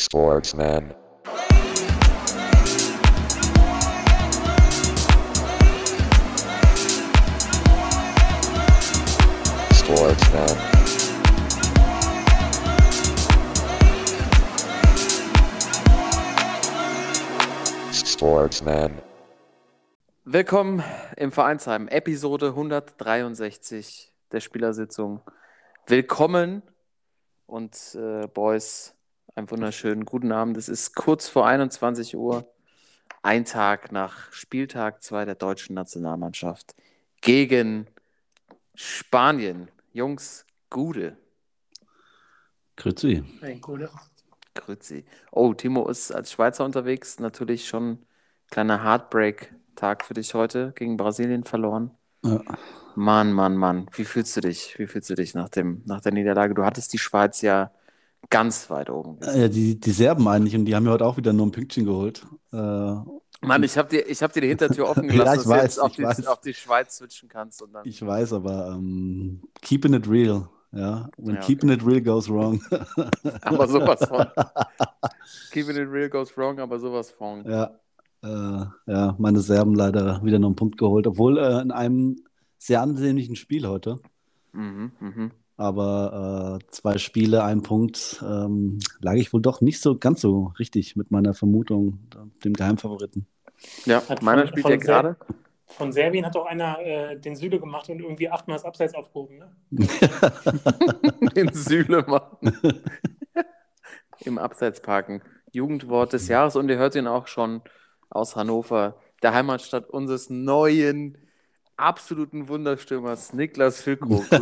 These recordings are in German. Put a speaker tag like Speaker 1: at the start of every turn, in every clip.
Speaker 1: Sportsman. Sportsman. Sportsman.
Speaker 2: Willkommen im Vereinsheim, Episode 163 der Spielersitzung. Willkommen und äh, Boys, einen wunderschönen guten Abend. Es ist kurz vor 21 Uhr, ein Tag nach Spieltag 2 der deutschen Nationalmannschaft gegen Spanien. Jungs, Gude.
Speaker 3: Grüezi.
Speaker 2: Grüezi. Oh, Timo ist als Schweizer unterwegs. Natürlich schon ein kleiner Heartbreak-Tag für dich heute gegen Brasilien verloren.
Speaker 3: Ja.
Speaker 2: Mann, Mann, Mann. Wie fühlst du dich? Wie fühlst du dich nach, dem, nach der Niederlage? Du hattest die Schweiz ja ganz weit oben.
Speaker 3: Ja, die, die Serben eigentlich und die haben ja heute auch wieder nur ein Pünktchen geholt. Äh,
Speaker 2: Mann, ich habe dir, ich hab dir die Hintertür offen
Speaker 3: Ja,
Speaker 2: gelassen,
Speaker 3: ich
Speaker 2: dass du
Speaker 3: weiß,
Speaker 2: jetzt auf die,
Speaker 3: weiß.
Speaker 2: auf die Schweiz switchen kannst. Und dann,
Speaker 3: ich weiß, aber ähm, keeping it real. Ja, when
Speaker 2: Ja,
Speaker 3: keeping it real goes wrong.
Speaker 2: aber sowas von. Keeping it real goes wrong, aber sowas von.
Speaker 3: ja, äh, ja, meine Serben leider wieder noch einen Punkt geholt, obwohl äh, in einem sehr ansehnlichen Spiel heute.
Speaker 2: Mhm, mhm.
Speaker 3: Aber äh, zwei Spiele, ein Punkt, ähm, lag ich wohl doch nicht so ganz so richtig mit meiner Vermutung, dem Geheimfavoriten.
Speaker 2: Ja,
Speaker 4: Hat
Speaker 2: meiner
Speaker 4: von-
Speaker 2: spielt
Speaker 4: von
Speaker 2: ja gerade.
Speaker 4: Von Serbien hat doch einer äh, den Süle gemacht und irgendwie achtmal das Abseits aufgehoben. Ne?
Speaker 2: in Süle machen. Im Abseits parken. Jugendwort des Jahres und ihr hört ihn auch schon aus Hannover, der Heimatstadt unseres neuen, absoluten Wunderstürmers Niklas Füllkrug.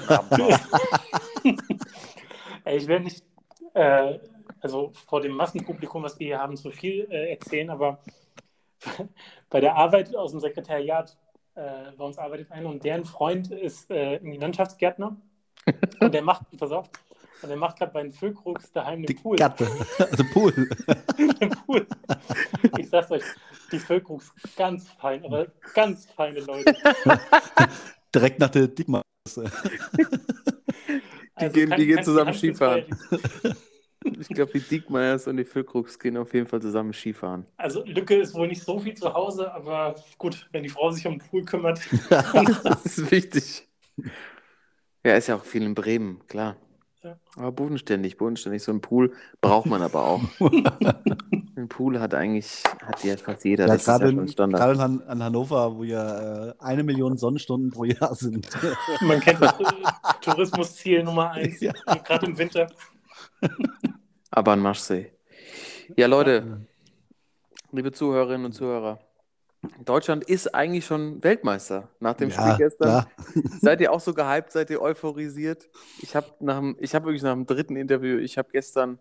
Speaker 4: Ich werde nicht, äh, also vor dem Massenpublikum, was wir hier haben, zu viel äh, erzählen, aber bei der Arbeit aus dem Sekretariat äh, bei uns arbeitet einer und deren Freund ist äh, irgendwie Landschaftsgärtner und der macht, pass auf, und der macht gerade bei den Füllkrugs daheim den
Speaker 3: Die
Speaker 4: Pool.
Speaker 3: Gatte, also Pool.
Speaker 4: Den Pool. Ich sag's euch, die Füllkrugs ganz fein, aber ganz feine Leute.
Speaker 3: Direkt nach der Dickmann.
Speaker 2: Die gehen- die gehen
Speaker 4: kann-
Speaker 2: zusammen
Speaker 4: kann-
Speaker 2: Skifahren. Ich glaube, die Diekmeyers und die Füllkrugs gehen auf jeden Fall zusammen Skifahren.
Speaker 4: Also Lücke ist wohl nicht so viel zu Hause, aber gut, wenn die Frau sich um den Pool kümmert.
Speaker 2: Das ist wichtig. Ja, ist ja auch viel in Bremen, klar.
Speaker 4: Ja.
Speaker 2: Aber bodenständig, bodenständig. So ein Pool braucht man aber auch. Ein Pool hat eigentlich, hat ja fast jeder.
Speaker 3: Ja,
Speaker 2: das ist ja
Speaker 3: gerade
Speaker 2: schon
Speaker 3: in,
Speaker 2: Standard.
Speaker 3: gerade Han an Hannover, wo ja äh, eine Million Sonnenstunden pro Jahr sind.
Speaker 4: Man kennt das Tourismusziel Nummer eins,
Speaker 3: Ja.
Speaker 4: gerade im Winter.
Speaker 2: Aber ein Marschsee. Ja, Leute, liebe Zuhörerinnen und Zuhörer, Deutschland ist eigentlich schon Weltmeister nach dem
Speaker 3: Ja,
Speaker 2: Spiel gestern.
Speaker 3: klar.
Speaker 2: Seid ihr auch so gehypt? Seid ihr euphorisiert? Ich habe habe wirklich nach dem dritten Interview, ich habe gestern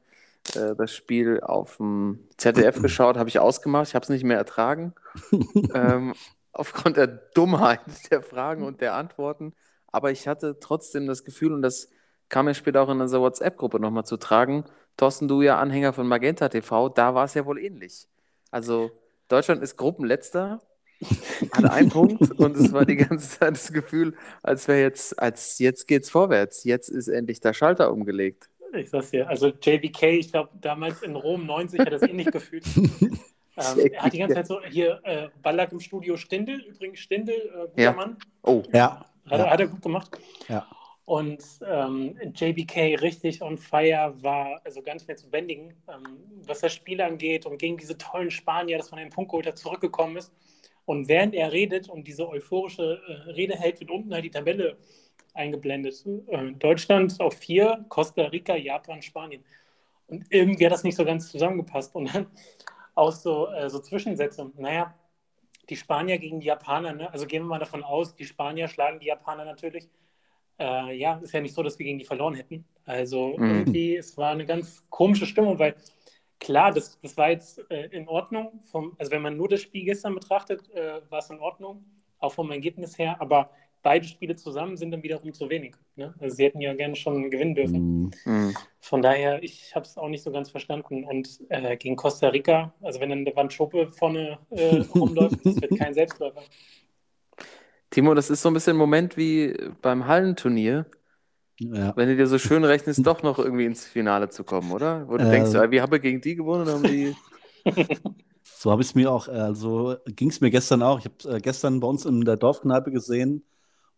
Speaker 2: äh, das Spiel auf dem ZDF geschaut, habe ich ausgemacht, ich habe es nicht mehr ertragen. ähm, aufgrund der Dummheit der Fragen und der Antworten. Aber ich hatte trotzdem das Gefühl, und das kam mir später auch in unserer WhatsApp-Gruppe nochmal zu tragen, Thorsten, du ja Anhänger von Magenta TV, da war es ja wohl ähnlich. Also Deutschland ist Gruppenletzter, hat einen Punkt und es war die ganze Zeit das Gefühl, als wäre jetzt, als jetzt geht's vorwärts, jetzt ist endlich der Schalter umgelegt.
Speaker 4: Ich sag's dir, also JBK, ich glaube damals in Rom 90 hat er das ähnlich gefühlt. ähm, er hat die ganze Zeit so, hier, äh, Ballack im Studio Stindel, übrigens Stindel, äh, guter
Speaker 2: Ja.
Speaker 4: Mann,
Speaker 2: Oh,
Speaker 3: Ja,
Speaker 4: hat, er- hat er gut gemacht.
Speaker 3: Ja.
Speaker 4: Und ähm, JBK richtig on fire war also nicht mehr zu bändigen, ähm, was das Spiel angeht und gegen diese tollen Spanier, dass man den Punkt geholt hat, zurückgekommen ist. Und während er redet und diese euphorische äh, Rede hält, wird unten halt die Tabelle eingeblendet. Äh, Deutschland auf vier, Costa Rica, Japan, Spanien. Und irgendwie hat das nicht so ganz zusammengepasst. Und dann auch so, äh, so Zwischensätze. Naja, die Spanier gegen die Japaner, ne? also gehen wir mal davon aus, die Spanier schlagen die Japaner natürlich. Äh, ja, ist ja nicht so, dass wir gegen die verloren hätten. Also
Speaker 2: Mhm.
Speaker 4: irgendwie, es war eine ganz komische Stimmung, weil klar, das, das war jetzt äh, in Ordnung. Vom, also wenn man nur das Spiel gestern betrachtet, äh, war es in Ordnung, auch vom Ergebnis her, aber beide Spiele zusammen sind dann wiederum zu wenig. Ne? Also sie hätten ja gerne schon gewinnen dürfen.
Speaker 3: mm,
Speaker 2: hm.
Speaker 4: Von daher, ich habe es auch nicht so ganz verstanden. Und äh, gegen Costa Rica, also wenn dann der Wandschuppe vorne äh, rumläuft, das wird kein Selbstläufer.
Speaker 2: Timo, das ist so ein bisschen ein Moment wie beim Hallenturnier,
Speaker 3: Ja.
Speaker 2: Wenn du dir so schön rechnest, doch noch irgendwie ins Finale zu kommen, oder? Wo du
Speaker 3: Äh,
Speaker 2: denkst, äh, wir haben gegen die gewonnen, haben die.
Speaker 3: So habe ich es mir auch, äh, also ging es mir gestern auch. Ich habe äh, gestern bei uns in der Dorfkneipe gesehen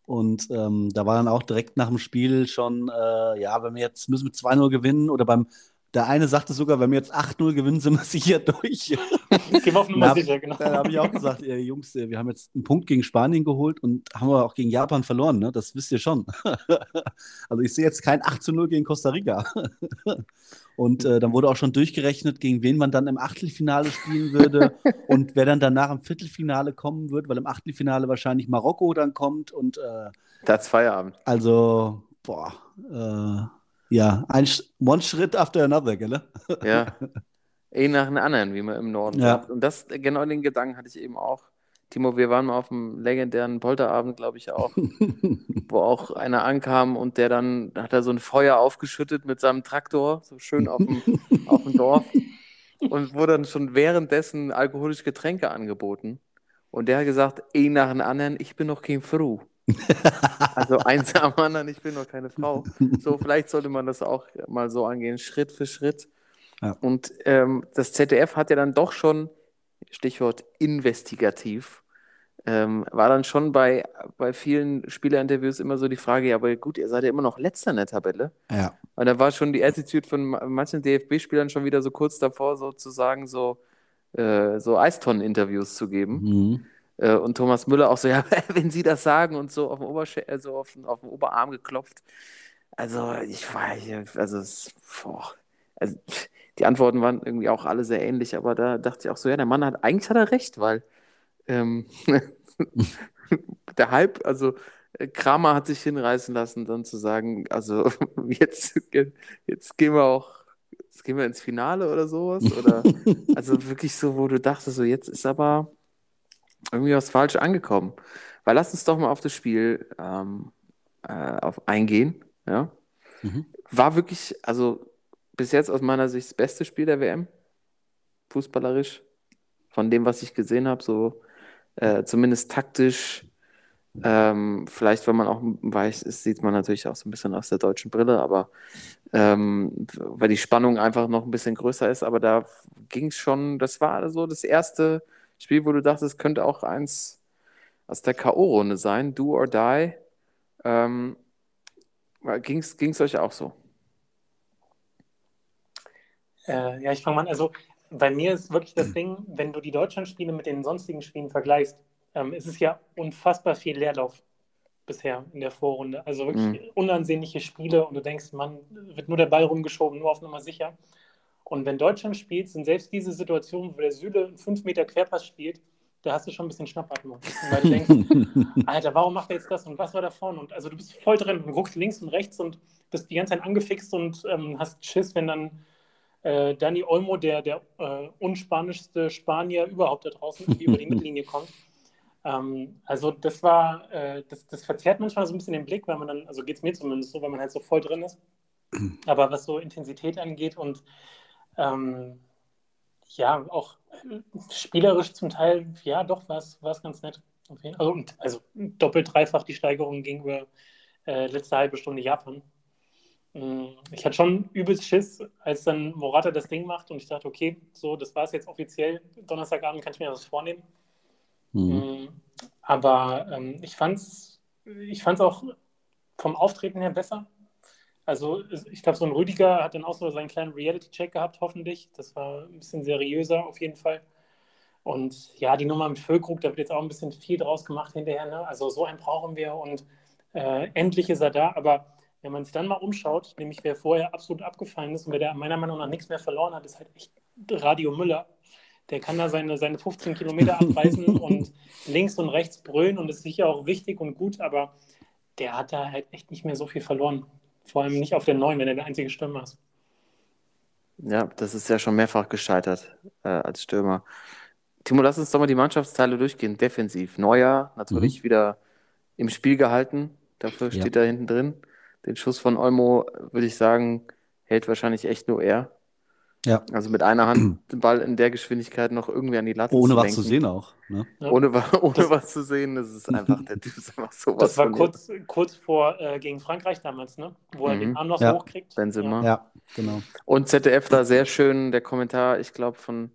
Speaker 3: und ähm, da war dann auch direkt nach dem Spiel schon, äh, ja, wenn wir jetzt müssen wir 2-0 gewinnen oder beim, der eine sagte sogar, wenn wir jetzt 8-0 gewinnen, sind wir sicher durch.
Speaker 4: Gehen wir auf Nummer sicher, genau.
Speaker 3: Dann habe ich auch gesagt, ey, Jungs, wir haben jetzt einen Punkt gegen Spanien geholt und haben aber auch gegen Japan verloren, ne? Das wisst ihr schon. also ich sehe jetzt kein 8 zu 0 gegen Costa Rica. und äh, dann wurde auch schon durchgerechnet, gegen wen man dann im Achtelfinale spielen würde und wer dann danach im Viertelfinale kommen wird, weil im Achtelfinale wahrscheinlich Marokko dann kommt und äh,
Speaker 2: Da hat's Feierabend.
Speaker 3: also, boah, äh, ja, ein one Schritt after another, gell?
Speaker 2: Ja. Eh nach den anderen, wie man im Norden
Speaker 3: Ja.
Speaker 2: sagt. Und das, genau den Gedanken hatte ich eben auch. Timo, wir waren mal auf dem legendären Polterabend, glaube ich auch, wo auch einer ankam und der dann hat er so ein Feuer aufgeschüttet mit seinem Traktor, so schön auf dem, auf dem Dorf. Und wurde dann schon währenddessen alkoholische Getränke angeboten. Und der hat gesagt, eh nach den anderen, ich bin noch kein Fru. Also eins am anderen, ich bin noch keine Frau. So, vielleicht sollte man das auch mal so angehen, Schritt für Schritt.
Speaker 3: Ja.
Speaker 2: Und ähm, das ZDF hat ja dann doch schon, Stichwort investigativ, ähm, war dann schon bei, bei vielen Spielerinterviews immer so die Frage, ja, aber gut, ihr seid ja immer noch letzter in der Tabelle.
Speaker 3: Ja.
Speaker 2: Und da war schon die Attitude von ma- manchen DFB-Spielern schon wieder so kurz davor, sozusagen so, äh, so Eistonnen-Interviews zu geben.
Speaker 3: Mhm.
Speaker 2: Äh, und Thomas Müller auch so, ja, wenn Sie das sagen und so auf den, Obersch also auf den, auf den Oberarm geklopft. Also, ich war hier, also, es, boah, also, die Antworten waren irgendwie auch alle sehr ähnlich, aber da dachte ich auch so, ja, der Mann hat, eigentlich hat er recht, weil ähm, der Hype, also äh, Kramer hat sich hinreißen lassen, dann zu sagen, also jetzt, jetzt gehen wir auch, jetzt gehen wir ins Finale oder sowas. Oder also wirklich so, wo du dachtest, so jetzt ist aber irgendwie was falsch angekommen. Weil lass uns doch mal auf das Spiel ähm, äh, auf eingehen. Ja.
Speaker 3: Mhm.
Speaker 2: War wirklich, also bis jetzt aus meiner Sicht das beste Spiel der WM, fußballerisch, von dem, was ich gesehen habe, so äh, zumindest taktisch. Ähm, vielleicht, wenn man auch weiß, ist, sieht man natürlich auch so ein bisschen aus der deutschen Brille, aber ähm, weil die Spannung einfach noch ein bisschen größer ist. Aber da ging es schon, das war so das erste Spiel, wo du dachtest, es könnte auch eins aus der K.O.-Runde sein, do or die. Ähm, ging es euch auch so?
Speaker 4: Äh, ja, ich fange mal an. Also bei mir ist wirklich das Ding, wenn du die Deutschlandspiele mit den sonstigen Spielen vergleichst, ähm, ist es ja unfassbar viel Leerlauf bisher in der Vorrunde. Also wirklich unansehnliche Spiele und du denkst, man wird nur der Ball rumgeschoben, nur auf Nummer sicher. Und wenn Deutschland spielt, sind selbst diese Situationen, wo der Süle einen 5 Meter Querpass spielt, da hast du schon ein bisschen Schnappatmung. Weil du denkst, Alter, warum macht er jetzt das und was war da vorne? Und also du bist voll drin und guckst links und rechts und bist die ganze Zeit angefixt und ähm, hast Schiss, wenn dann äh, Dani Olmo, der, der äh, unspanischste Spanier überhaupt da draußen, über die Mittellinie kommt. Ähm, also das war, äh, das, das verzerrt manchmal so ein bisschen den Blick, weil man dann, also geht es mir zumindest so, weil man halt so voll drin ist. Aber was so Intensität angeht und ähm, ja, auch spielerisch zum Teil, ja, doch, war es ganz nett. Also, also doppelt, dreifach die Steigerung gegenüber äh, letzte halbe Stunde Japan. Mm, Ich hatte schon übelst Schiss, als dann Morata das Ding macht und ich dachte, okay, so, das war es jetzt offiziell. Donnerstagabend kann ich mir das vornehmen.
Speaker 3: Mhm.
Speaker 4: Mm, Aber ähm, ich fand es ich fand's auch vom Auftreten her besser. Also ich glaube, so ein Rüdiger hat dann auch so seinen kleinen Reality-Check gehabt, hoffentlich. Das war ein bisschen seriöser auf jeden Fall. Und ja, die Nummer mit Füllkrug, da wird jetzt auch ein bisschen viel draus gemacht hinterher. Ne? Also so einen brauchen wir und äh, endlich ist er da. Aber wenn man sich dann mal umschaut, nämlich wer vorher absolut abgefallen ist und wer da meiner Meinung nach nichts mehr verloren hat, ist halt echt Radio Müller. Der kann da seine, seine 15 Kilometer abreißen und links und rechts brüllen und ist sicher auch wichtig und gut, aber der hat da halt echt nicht mehr so viel verloren. Vor allem nicht auf der neuen, wenn er der einzige Stürmer ist.
Speaker 2: Ja, das ist ja schon mehrfach gescheitert äh, als Stürmer. Timo, lass uns doch mal die Mannschaftsteile durchgehen. Defensiv. Neuer natürlich wieder im Spiel gehalten. Dafür
Speaker 3: Ja.
Speaker 2: steht er hinten drin. Den Schuss von Olmo, würde ich sagen, hält wahrscheinlich echt nur er.
Speaker 3: Ja.
Speaker 2: Also mit einer Hand den Ball in der Geschwindigkeit noch irgendwie an die Latte
Speaker 3: Ohne
Speaker 2: zu
Speaker 3: was zu sehen auch. Ne?
Speaker 4: Ja.
Speaker 2: Ohne, ohne
Speaker 4: Das-
Speaker 2: was zu sehen, das ist einfach, der Typ ist einfach sowas
Speaker 4: Das war
Speaker 2: von
Speaker 4: kurz, kurz vor äh, gegen Frankreich damals, ne? Wo er
Speaker 2: Mhm.
Speaker 4: den Arm noch
Speaker 3: Ja.
Speaker 4: hochkriegt.
Speaker 2: Benzema.
Speaker 3: Ja, genau.
Speaker 2: Und ZDF da sehr schön, der Kommentar, ich glaube von,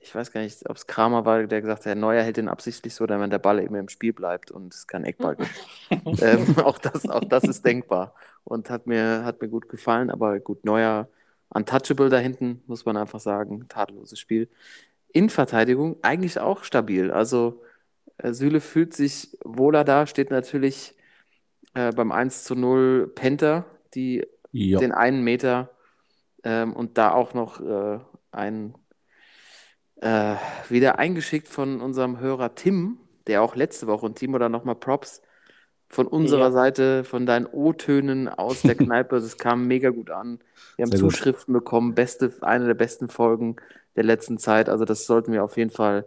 Speaker 2: ich weiß gar nicht, ob es Kramer war, der gesagt hat, Herr Neuer hält den absichtlich so, damit der Ball eben im Spiel bleibt und es kein Eckball gibt. ähm, auch, das, auch das ist denkbar und hat mir, hat mir gut gefallen, aber gut, Neuer untouchable da hinten, muss man einfach sagen, tadelloses Spiel. In Verteidigung eigentlich auch stabil, also äh, Süle fühlt sich wohler da, steht natürlich äh, beim 1 zu 0 Penta, die
Speaker 3: Ja.
Speaker 2: den einen Meter ähm, und da auch noch äh, ein äh, wieder eingeschickt von unserem Hörer Tim, der auch letzte Woche und Timo da nochmal Props von unserer
Speaker 4: Ja.
Speaker 2: Seite, von deinen O-Tönen aus der Kneipe. Das kam mega gut an. Wir haben
Speaker 3: Sehr gut.
Speaker 2: Zuschriften bekommen, beste, eine der besten Folgen der letzten Zeit. Also das sollten wir auf jeden Fall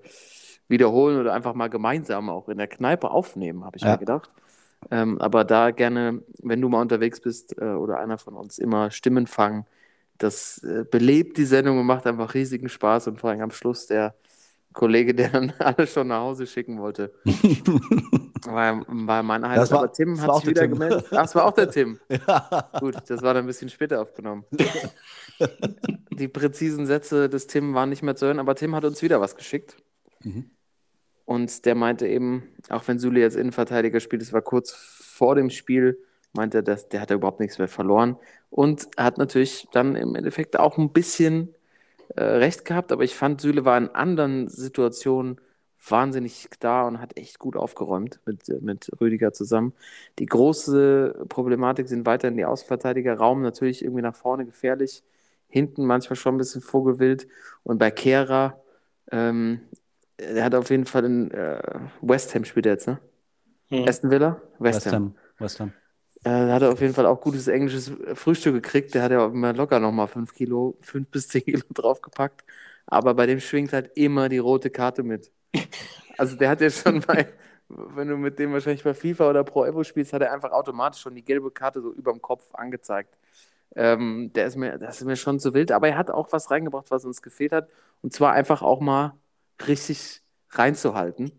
Speaker 2: wiederholen oder einfach mal gemeinsam auch in der Kneipe aufnehmen, habe ich
Speaker 3: Ja.
Speaker 2: mir gedacht. Ähm, aber da gerne, wenn du mal unterwegs bist äh, oder einer von uns, immer Stimmen fangen. Das äh, belebt die Sendung und macht einfach riesigen Spaß. Und vor allem am Schluss der Kollege, der dann alle schon nach Hause schicken wollte, war, war mein Highlight.
Speaker 3: Das war-
Speaker 2: aber Tim
Speaker 3: das
Speaker 2: hat sich
Speaker 3: der
Speaker 2: wieder
Speaker 3: Tim.
Speaker 2: gemeldet. Ach, es war auch der Tim.
Speaker 3: ja.
Speaker 2: Gut, das war dann ein bisschen später aufgenommen. Die präzisen Sätze des Tim waren nicht mehr zu hören, aber Tim hat uns wieder was geschickt.
Speaker 3: Mhm.
Speaker 2: Und der meinte eben, auch wenn Sule jetzt Innenverteidiger spielt, es war kurz vor dem Spiel, meinte er, dass der hat ja überhaupt nichts mehr verloren. Und hat natürlich dann im Endeffekt auch ein bisschen äh, recht gehabt, aber ich fand, Süle war in anderen Situationen wahnsinnig da und hat echt gut aufgeräumt mit, äh, mit Rüdiger zusammen. Die große Problematik sind weiterhin die Außenverteidiger. Raum natürlich irgendwie nach vorne gefährlich, hinten manchmal schon ein bisschen vogelwild. Und bei Kehra, ähm, er hat auf jeden Fall in äh, West Ham spielt er jetzt, ne?
Speaker 4: Hm.
Speaker 2: Aston Villa? West,
Speaker 3: West
Speaker 2: Ham.
Speaker 3: Ham. West Ham.
Speaker 2: Äh, da hat er auf jeden Fall auch gutes englisches Frühstück gekriegt. Der hat ja immer locker nochmal 5 Kilo, 5 bis 10 Kilo draufgepackt. Aber bei dem schwingt halt immer die rote Karte mit. Also der hat ja schon bei, wenn du mit dem wahrscheinlich bei FIFA oder Pro Evo spielst, hat er einfach automatisch schon die gelbe Karte so überm Kopf angezeigt. Ähm, der ist mir, das ist mir schon zu wild, aber er hat auch was reingebracht, was uns gefehlt hat. Und zwar einfach auch mal richtig reinzuhalten.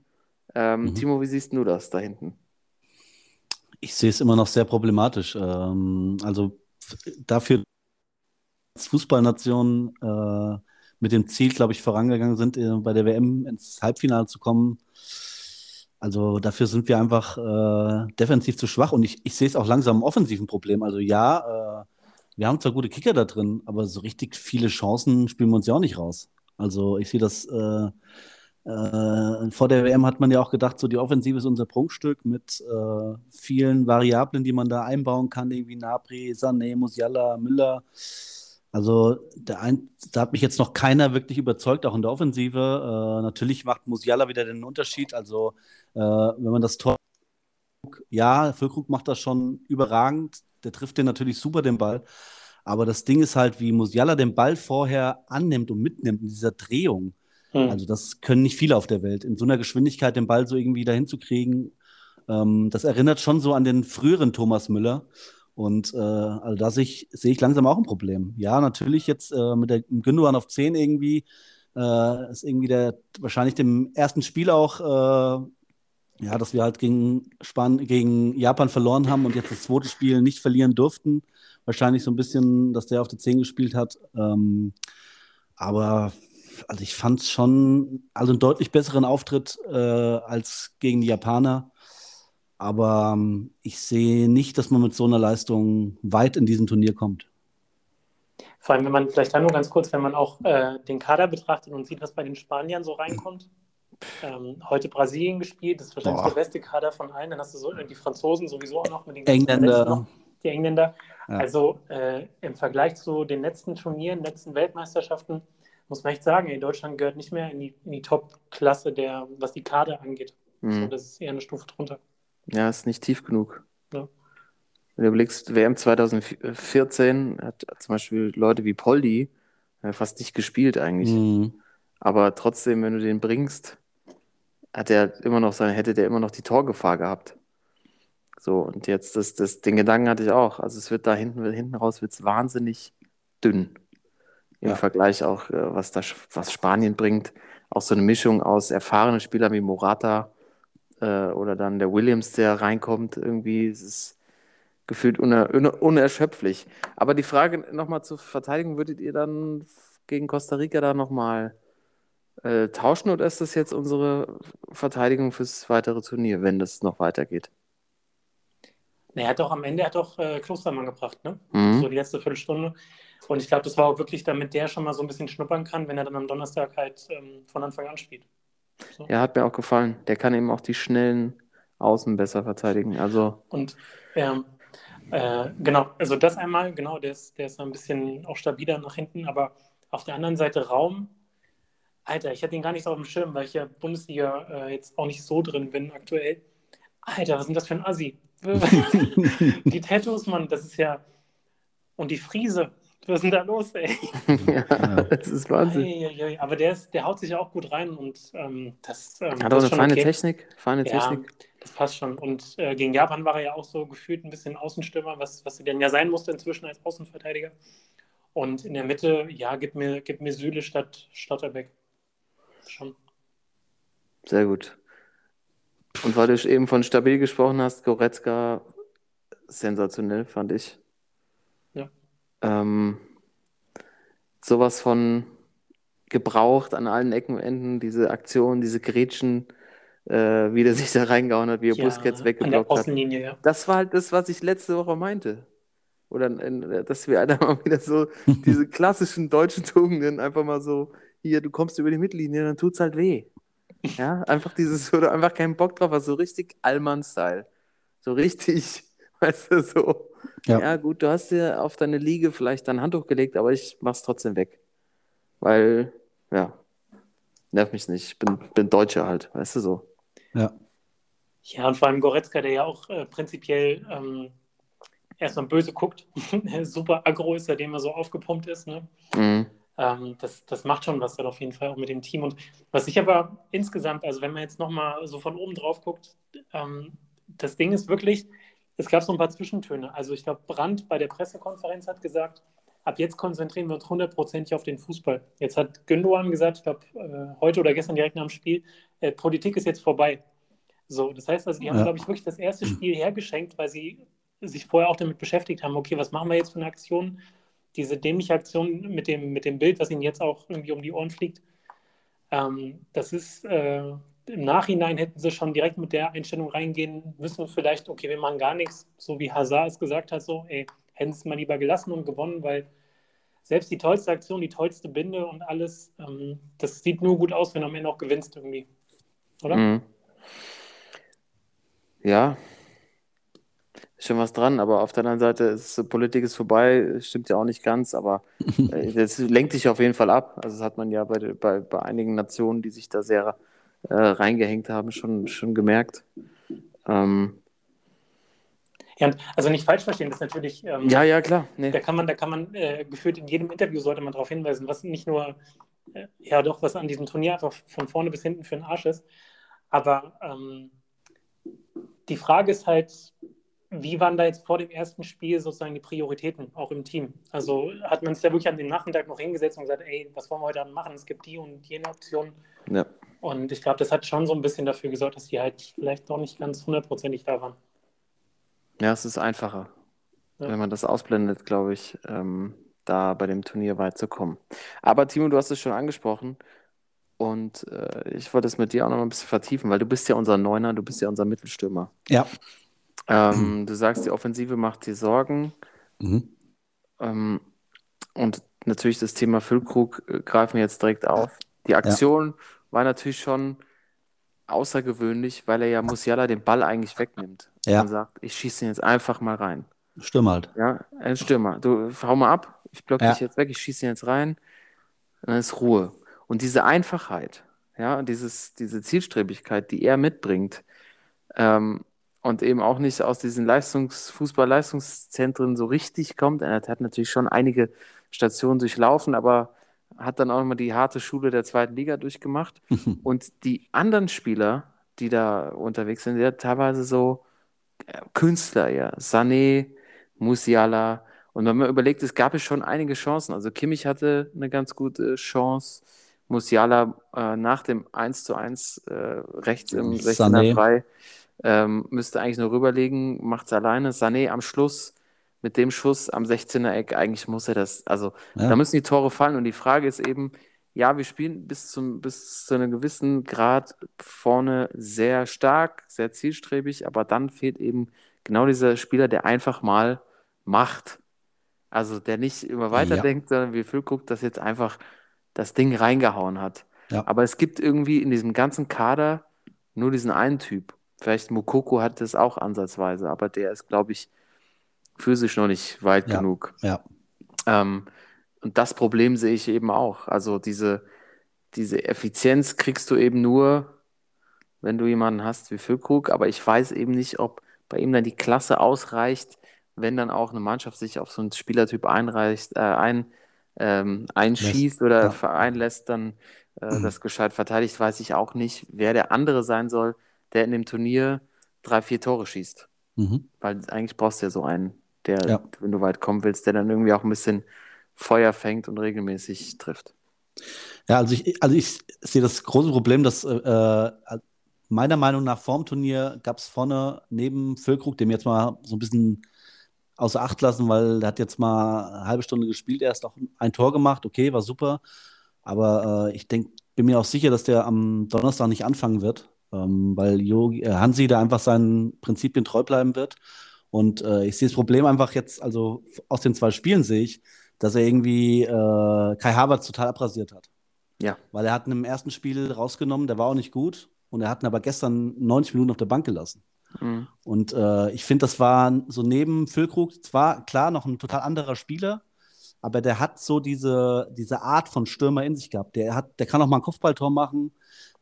Speaker 2: Ähm,
Speaker 3: Mhm.
Speaker 2: Timo, wie siehst du das da hinten?
Speaker 3: Ich sehe es immer noch sehr problematisch. Ähm, also dafür als Fußballnation äh, mit dem Ziel, glaube ich, vorangegangen sind, äh, bei der WM ins Halbfinale zu kommen. Also dafür sind wir einfach äh, defensiv zu schwach und ich, ich sehe es auch langsam im offensiven Problem. Also ja, äh, wir haben zwar gute Kicker da drin, aber so richtig viele Chancen spielen wir uns ja auch nicht raus. Also ich sehe das äh, vor der WM hat man ja auch gedacht, so die Offensive ist unser Prunkstück mit äh, vielen Variablen, die man da einbauen kann, irgendwie Nabri, Sané, Musiala, Müller. Also ein, da hat mich jetzt noch keiner wirklich überzeugt, auch in der Offensive. Äh, natürlich macht Musiala wieder den Unterschied. Also äh, wenn man das Tor, ja, Füllkrug macht das schon überragend. Der trifft den natürlich super, den Ball. Aber das Ding ist halt, wie Musiala den Ball vorher annimmt und mitnimmt in dieser Drehung.
Speaker 4: Hm.
Speaker 3: Also das können nicht viele auf der Welt. In so einer Geschwindigkeit den Ball so irgendwie dahin zu kriegen, ähm, das erinnert schon so an den früheren Thomas Müller. Und äh, also da sehe ich, sehe ich langsam auch ein Problem. Ja, natürlich jetzt äh, mit der mit Gündogan auf 10 irgendwie, äh, ist irgendwie der wahrscheinlich dem ersten Spiel auch, äh, ja, dass wir halt gegen, Span gegen Japan verloren haben und jetzt das zweite Spiel nicht verlieren durften. Wahrscheinlich so ein bisschen, dass der auf der 10 gespielt hat. Ähm, aber also ich fand es schon also einen deutlich besseren Auftritt äh, als gegen die Japaner. Aber ähm, ich sehe nicht, dass man mit so einer Leistung weit in diesem Turnier kommt.
Speaker 4: Vor allem, wenn man vielleicht dann nur ganz kurz, wenn man auch äh, den Kader betrachtet und sieht, was bei den Spaniern so reinkommt. Ähm, heute Brasilien gespielt, das ist wahrscheinlich
Speaker 3: Boah.
Speaker 4: der beste Kader von allen. Dann hast du so die Franzosen sowieso auch noch mit den
Speaker 3: Engländer.
Speaker 4: Noch, die Engländer.
Speaker 3: Ja.
Speaker 4: Also äh, im Vergleich zu den letzten Turnieren, letzten Weltmeisterschaften, muss man echt sagen, ey, Deutschland gehört nicht mehr in die, in die Top-Klasse, der, was die Kader angeht. So,
Speaker 2: Mhm.
Speaker 4: das ist eher eine Stufe drunter.
Speaker 2: Ja, ist nicht tief genug.
Speaker 4: Ja.
Speaker 2: Wenn du überlegst, WM 2014 hat zum Beispiel Leute wie Poldi äh, fast nicht gespielt eigentlich.
Speaker 3: Mhm.
Speaker 2: Aber trotzdem, wenn du den bringst, hat er immer noch seine, hätte der immer noch die Torgefahr gehabt. So, und jetzt, das, das, den Gedanken hatte ich auch. Also es wird da hinten, hinten raus wird's wahnsinnig dünn. Im
Speaker 3: Ja.
Speaker 2: Vergleich auch, äh, was, das, was Spanien bringt. Auch so eine Mischung aus erfahrenen Spielern wie Morata äh, oder dann der Williams, der reinkommt. Irgendwie es ist gefühlt uner, uner, unerschöpflich. Aber die Frage nochmal zur Verteidigung, würdet ihr dann gegen Costa Rica da nochmal äh, tauschen oder ist das jetzt unsere Verteidigung fürs weitere Turnier, wenn das noch weitergeht?
Speaker 4: Na, er hat doch am Ende hat doch äh, Klostermann gebracht, ne?
Speaker 2: Mhm.
Speaker 4: So die letzte Viertelstunde. Und ich glaube, das war auch wirklich, damit der schon mal so ein bisschen schnuppern kann, wenn er dann am Donnerstag halt ähm, von Anfang an spielt. So.
Speaker 2: Ja, hat mir auch gefallen. Der kann eben auch die schnellen Außen besser verteidigen. Also,
Speaker 4: Und ähm, äh, genau, also das einmal, genau, der ist, der ist ein bisschen auch stabiler nach hinten, aber auf der anderen Seite Raum, Alter, ich hatte ihn gar nicht so auf dem Schirm, weil ich ja Bundesliga äh, jetzt auch nicht so drin bin aktuell. Alter, was sind das für ein Assi? die Tattoos, Mann, das ist ja. Und die Friese, was ist denn da los, ey?
Speaker 2: ja, das ist Wahnsinn.
Speaker 4: Eieiei, Aber der, ist, der haut sich ja auch gut rein und ähm, das, ähm,
Speaker 2: Hat auch eine
Speaker 4: schon
Speaker 2: feine
Speaker 4: okay.
Speaker 2: Technik. Feine
Speaker 4: Ja,
Speaker 2: Technik.
Speaker 4: das passt schon. Und äh, gegen Japan war er ja auch so gefühlt ein bisschen Außenstürmer, was, was er denn ja sein musste inzwischen als Außenverteidiger. Und in der Mitte, ja, gib mir, gib mir Süle statt Stotterbeck. Schon.
Speaker 2: Sehr gut. Und weil du eben von stabil gesprochen hast, Goretzka sensationell, fand ich. Ähm, sowas von gebraucht an allen Ecken und Enden, diese Aktion, diese Grätschen, äh, wie der sich da reingehauen hat, wie er
Speaker 4: Ja,
Speaker 2: Busquets weggeblockt hat.
Speaker 4: Ja.
Speaker 2: Das war halt das, was ich letzte Woche meinte. Oder dass wir einfach mal wieder so diese klassischen deutschen Tugenden einfach mal so, hier, du kommst über die Mittellinie, dann tut's halt weh. Ja, einfach dieses, oder einfach keinen Bock drauf, war so richtig Allmann-Style. So richtig, weißt du, so.
Speaker 3: Ja.
Speaker 2: Ja. gut, du hast dir auf deine Liege vielleicht dein Handtuch gelegt, aber ich mach's trotzdem weg. Weil, ja, nerv mich nicht. Ich bin, bin Deutscher halt, weißt du so.
Speaker 3: Ja.
Speaker 4: Ja, und vor allem Goretzka, der ja auch äh, prinzipiell ähm, erstmal böse guckt. Super aggro ist, seitdem er so aufgepumpt ist. Ne?
Speaker 2: Mhm.
Speaker 4: Ähm, das, das macht schon was dann auf jeden Fall auch mit dem Team. Und was ich aber insgesamt, also wenn man jetzt nochmal so von oben drauf guckt, ähm, das Ding ist wirklich, es gab so ein paar Zwischentöne. Also ich glaube, Brandt bei der Pressekonferenz hat gesagt, ab jetzt konzentrieren wir uns hundertprozentig auf den Fußball. Jetzt hat Gündogan gesagt, ich glaube, äh, heute oder gestern direkt nach dem Spiel, äh, Politik ist jetzt vorbei. So, das heißt also, die haben,
Speaker 3: Ja.
Speaker 4: glaube ich, wirklich das erste Spiel hergeschenkt, weil sie sich vorher auch damit beschäftigt haben, okay, was machen wir jetzt für eine Aktion? Diese dämliche Aktion mit dem, mit dem Bild, was ihnen jetzt auch irgendwie um die Ohren fliegt, ähm, das ist, äh, im Nachhinein hätten sie schon direkt mit der Einstellung reingehen müssen, vielleicht, okay, wir machen gar nichts, so wie Hazard es gesagt hat, so, ey, hätten sie es mal lieber gelassen und gewonnen, weil selbst die tollste Aktion, die tollste Binde und alles, ähm, das sieht nur gut aus, wenn du am Ende auch gewinnst irgendwie. Oder?
Speaker 2: Mhm. Ja, ist schon was dran, aber auf der anderen Seite ist Politik ist vorbei, stimmt ja auch nicht ganz, aber äh, das lenkt dich auf jeden Fall ab. Also das hat man ja bei, bei, bei einigen Nationen, die sich da sehr äh, reingehängt haben, schon, schon gemerkt. Ähm,
Speaker 4: Ja, also nicht falsch verstehen, das ist natürlich, ähm,
Speaker 2: ja, ja, klar. Nee.
Speaker 4: da kann man, da kann man äh, gefühlt in jedem Interview sollte man darauf hinweisen, was nicht nur, äh, ja doch, was an diesem Turnier einfach von vorne bis hinten für den Arsch ist. Aber ähm, die Frage ist halt, wie waren da jetzt vor dem ersten Spiel sozusagen die Prioritäten, auch im Team? Also hat man sich da wirklich an dem Nachmittag noch hingesetzt und gesagt, ey, was wollen wir heute Abend machen? Es gibt die und jene Optionen.
Speaker 2: Ja.
Speaker 4: Und ich glaube, das hat schon so ein bisschen dafür gesorgt, dass die halt vielleicht noch nicht ganz hundertprozentig da waren.
Speaker 2: ja, es ist einfacher,
Speaker 4: Ja.
Speaker 2: wenn man das ausblendet, glaube ich, ähm, da bei dem Turnier weit zu kommen. Aber Timo, du hast es schon angesprochen und äh, ich wollte es mit dir auch noch mal ein bisschen vertiefen, weil du bist ja unser Neuner, du bist ja unser Mittelstürmer.
Speaker 3: Ja.
Speaker 2: Ähm, du sagst, die Offensive macht dir Sorgen.
Speaker 3: Mhm.
Speaker 2: Ähm, und natürlich das Thema Füllkrug äh, greifen wir jetzt direkt auf. Die Aktion war natürlich schon außergewöhnlich, weil er ja Musiala den Ball eigentlich wegnimmt.
Speaker 3: Ja.
Speaker 2: Und sagt, ich schieße ihn jetzt einfach mal rein.
Speaker 3: Stürmer halt.
Speaker 2: Ja, ein Stürmer. Du hau mal ab, ich block
Speaker 3: Ja.
Speaker 2: dich jetzt weg, ich schieße ihn jetzt rein. Und dann ist Ruhe. Und diese Einfachheit, ja, und dieses, diese Zielstrebigkeit, die er mitbringt, ähm, und eben auch nicht aus diesen Leistungs Fußball-Leistungszentren so richtig kommt. Er hat natürlich schon einige Stationen durchlaufen, aber hat dann auch nochmal die harte Schule der zweiten Liga durchgemacht. Und die anderen Spieler, die da unterwegs sind, ja teilweise so äh, Künstler, ja. Sané, Musiala. Und wenn man überlegt, es gab ja schon einige Chancen. Also Kimmich hatte eine ganz gute Chance. Musiala äh, nach dem 1 zu 1 äh, rechts im 16er
Speaker 3: Sané.
Speaker 2: frei ähm, müsste eigentlich nur rüberlegen, macht es alleine. Sané am Schluss mit dem Schuss am 16er Eck, eigentlich muss er das, also
Speaker 3: Ja.
Speaker 2: da müssen die Tore fallen. Und die Frage ist eben, ja, wir spielen bis zum, bis zu einem gewissen Grad vorne sehr stark, sehr zielstrebig, aber dann fehlt eben genau dieser Spieler, der einfach mal macht. Also der nicht immer weiterdenkt, sondern wie Phil guckt, dass jetzt einfach das Ding reingehauen hat.
Speaker 3: Ja.
Speaker 2: Aber es gibt irgendwie in diesem ganzen Kader nur diesen einen Typ. Vielleicht Mukoko hat das auch ansatzweise, aber der ist, glaube ich, physisch noch nicht weit
Speaker 3: Ja.
Speaker 2: genug.
Speaker 3: Ja.
Speaker 2: Ähm, und das Problem sehe ich eben auch. Also diese, diese Effizienz kriegst du eben nur, wenn du jemanden hast wie Füllkrug, aber ich weiß eben nicht, ob bei ihm dann die Klasse ausreicht, wenn dann auch eine Mannschaft sich auf so einen Spielertyp einreicht, äh, ein, ähm, einschießt oder
Speaker 3: ja.
Speaker 2: vereinlässt, dann äh, das gescheit verteidigt, weiß ich auch nicht, wer der andere sein soll, der in dem Turnier drei, vier Tore schießt.
Speaker 3: Mhm.
Speaker 2: Weil eigentlich brauchst du ja so einen, der,
Speaker 3: Ja.
Speaker 2: wenn du weit kommen willst, der dann irgendwie auch ein bisschen Feuer fängt und regelmäßig trifft.
Speaker 3: Ja, also ich, also ich sehe das große Problem, dass äh, meiner Meinung nach vorm Turnier gab es vorne neben Füllkrug, dem jetzt mal so ein bisschen außer Acht lassen, weil der hat jetzt mal eine halbe Stunde gespielt, er ist auch ein Tor gemacht, okay, war super. Aber äh, ich denk, bin mir auch sicher, dass der am Donnerstag nicht anfangen wird, ähm, weil Jogi, äh, Hansi da einfach seinen Prinzipien treu bleiben wird. Und äh, ich sehe das Problem einfach jetzt, also aus den zwei Spielen sehe ich, dass er irgendwie äh, Kai Havertz total abrasiert hat.
Speaker 2: Ja.
Speaker 3: Weil er hat ihn im ersten Spiel rausgenommen, der war auch nicht gut. Und er hat ihn aber gestern 90 Minuten auf der Bank gelassen.
Speaker 2: Mhm.
Speaker 3: Und äh, ich finde, das war so neben Füllkrug zwar klar noch ein total anderer Spieler, aber der hat so diese, diese Art von Stürmer in sich gehabt. Der, hat, der kann auch mal ein Kopfballtor machen.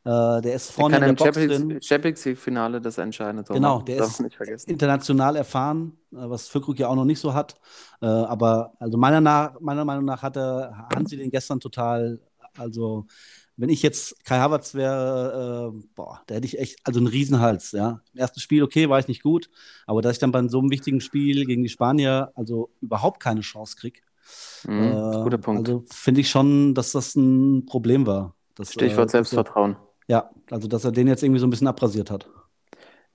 Speaker 3: Äh, der ist
Speaker 2: Der
Speaker 3: vorne
Speaker 2: kann
Speaker 3: in
Speaker 2: im
Speaker 3: der Box drin.
Speaker 2: Champions, Champions League-Finale das entscheidende Tor
Speaker 3: Genau, der ist international erfahren, äh, was Füllkrug ja auch noch nicht so hat. Äh, aber also meiner, nach, meiner Meinung nach hat er Hansi den gestern total, also wenn ich jetzt Kai Havertz wäre, äh, boah, da hätte ich echt, also einen Riesenhals, ja. Im ersten Spiel, okay, war ich nicht gut, aber dass ich dann bei so einem wichtigen Spiel gegen die Spanier also überhaupt keine Chance kriege,
Speaker 2: Mhm.
Speaker 3: äh,
Speaker 2: Guter Punkt.
Speaker 3: also finde ich schon, dass das ein Problem war. Dass,
Speaker 2: Stichwort
Speaker 3: äh, er-
Speaker 2: Selbstvertrauen.
Speaker 3: Ja, also dass er den jetzt irgendwie so ein bisschen abrasiert hat.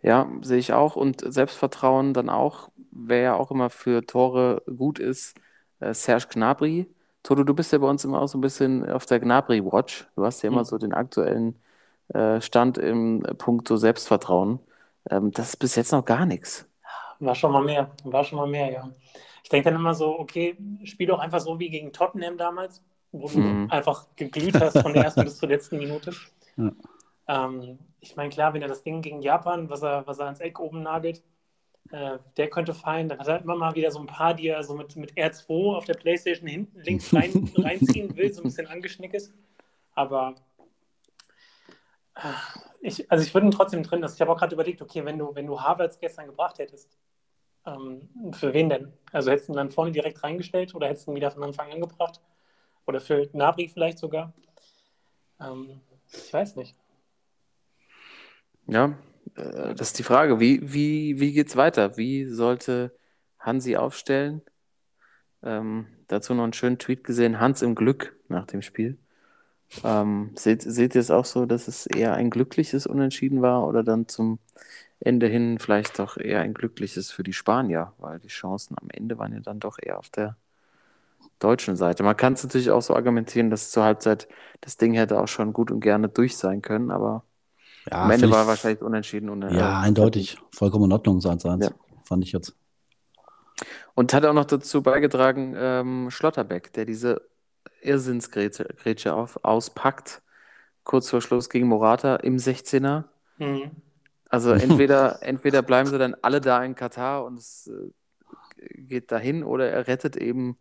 Speaker 2: Ja, sehe ich auch. Und Selbstvertrauen dann auch, wer ja auch immer für Tore gut ist, äh, Serge Gnabry. Toto, du bist ja bei uns immer auch so ein bisschen auf der Gnabry-Watch. Du hast ja immer
Speaker 4: Mhm.
Speaker 2: so den aktuellen äh, Stand im Punkto Selbstvertrauen. Ähm, das ist bis jetzt noch gar nichts.
Speaker 4: War schon mal mehr, war schon mal mehr, ja. Ich denke dann immer so, okay, spiel doch einfach so wie gegen Tottenham damals, wo du
Speaker 2: Mhm.
Speaker 4: einfach geglüht hast von der ersten bis zur letzten Minute.
Speaker 3: Ja.
Speaker 4: Ähm, ich meine, klar, wenn er das Ding gegen Japan, was er, was er ans Eck oben nagelt, äh, der könnte fallen. Dann hat er immer mal wieder so ein paar, die er so mit, mit R2 auf der Playstation hinten links rein, reinziehen will, so ein bisschen angeschnickes. Aber äh, ich, also ich würde ihn trotzdem drin lassen. Ich habe auch gerade überlegt, okay, wenn du, wenn du Havertz gestern gebracht hättest, ähm, für wen denn? Also hättest du ihn dann vorne direkt reingestellt oder hättest du ihn wieder von Anfang an gebracht? Oder für Nabri vielleicht sogar? Ähm, ich weiß nicht.
Speaker 2: Ja, äh, das ist die Frage. Wie, wie, wie geht's weiter? Wie sollte Hansi aufstellen? Ähm, dazu noch einen schönen Tweet gesehen, Hans im Glück nach dem Spiel. Ähm, seht, seht ihr es auch so, dass es eher ein glückliches Unentschieden war oder dann zum Ende hin vielleicht doch eher ein glückliches für die Spanier, weil die Chancen am Ende waren ja dann doch eher auf der deutschen Seite. Man kann es natürlich auch so argumentieren, dass zur Halbzeit das Ding hätte auch schon gut und gerne durch sein können, aber
Speaker 3: Ja,
Speaker 2: am Ende war
Speaker 3: ich-
Speaker 2: wahrscheinlich unentschieden. Und, äh,
Speaker 3: Ja, eindeutig. Vollkommen in Ordnung, 1-1.
Speaker 2: Ja.
Speaker 3: Fand ich jetzt.
Speaker 2: Und hat auch noch dazu beigetragen, ähm, Schlotterbeck, der diese Irrsinnsgrätsche auf, auspackt, kurz vor Schluss gegen Morata im 16er.
Speaker 4: Mhm.
Speaker 2: Also entweder, entweder bleiben sie dann alle da in Katar und es äh, geht dahin oder er rettet eben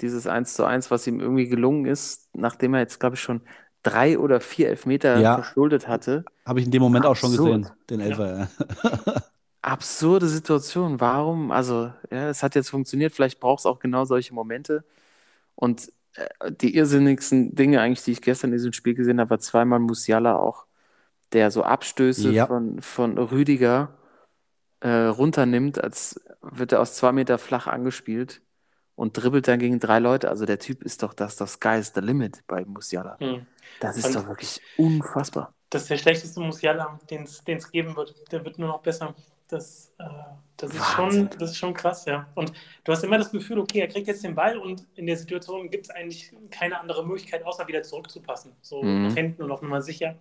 Speaker 2: dieses 1 zu 1, was ihm irgendwie gelungen ist, nachdem er jetzt, glaube ich, schon drei oder vier Elfmeter
Speaker 3: Ja.
Speaker 2: verschuldet hatte.
Speaker 3: Habe ich in dem Moment auch schon
Speaker 2: Absurd.
Speaker 3: gesehen, den Elfer. Ja.
Speaker 2: absurde Situation. Warum? Also, ja, es hat jetzt funktioniert. Vielleicht braucht es auch genau solche Momente. Und äh, die irrsinnigsten Dinge, eigentlich, die ich gestern in diesem Spiel gesehen habe, war zweimal Musiala auch, der so Abstöße
Speaker 3: Ja.
Speaker 2: von, von Rüdiger äh, runternimmt, als wird er aus zwei Meter flach angespielt und dribbelt dann gegen drei Leute. Also der Typ ist doch das, das Sky is the limit bei Musiala.
Speaker 4: Hm.
Speaker 2: Das ist
Speaker 4: Und-
Speaker 2: doch wirklich unfassbar.
Speaker 4: Das ist der schlechteste Musiala, den es geben wird. Der wird nur noch besser. Das, äh, das, ist schon, das ist schon krass, ja. Und du hast immer das Gefühl, okay, er kriegt jetzt den Ball und in der Situation gibt es eigentlich keine andere Möglichkeit, außer wieder zurückzupassen. So
Speaker 2: Mhm.
Speaker 4: nach hinten und auf Nummer sicher.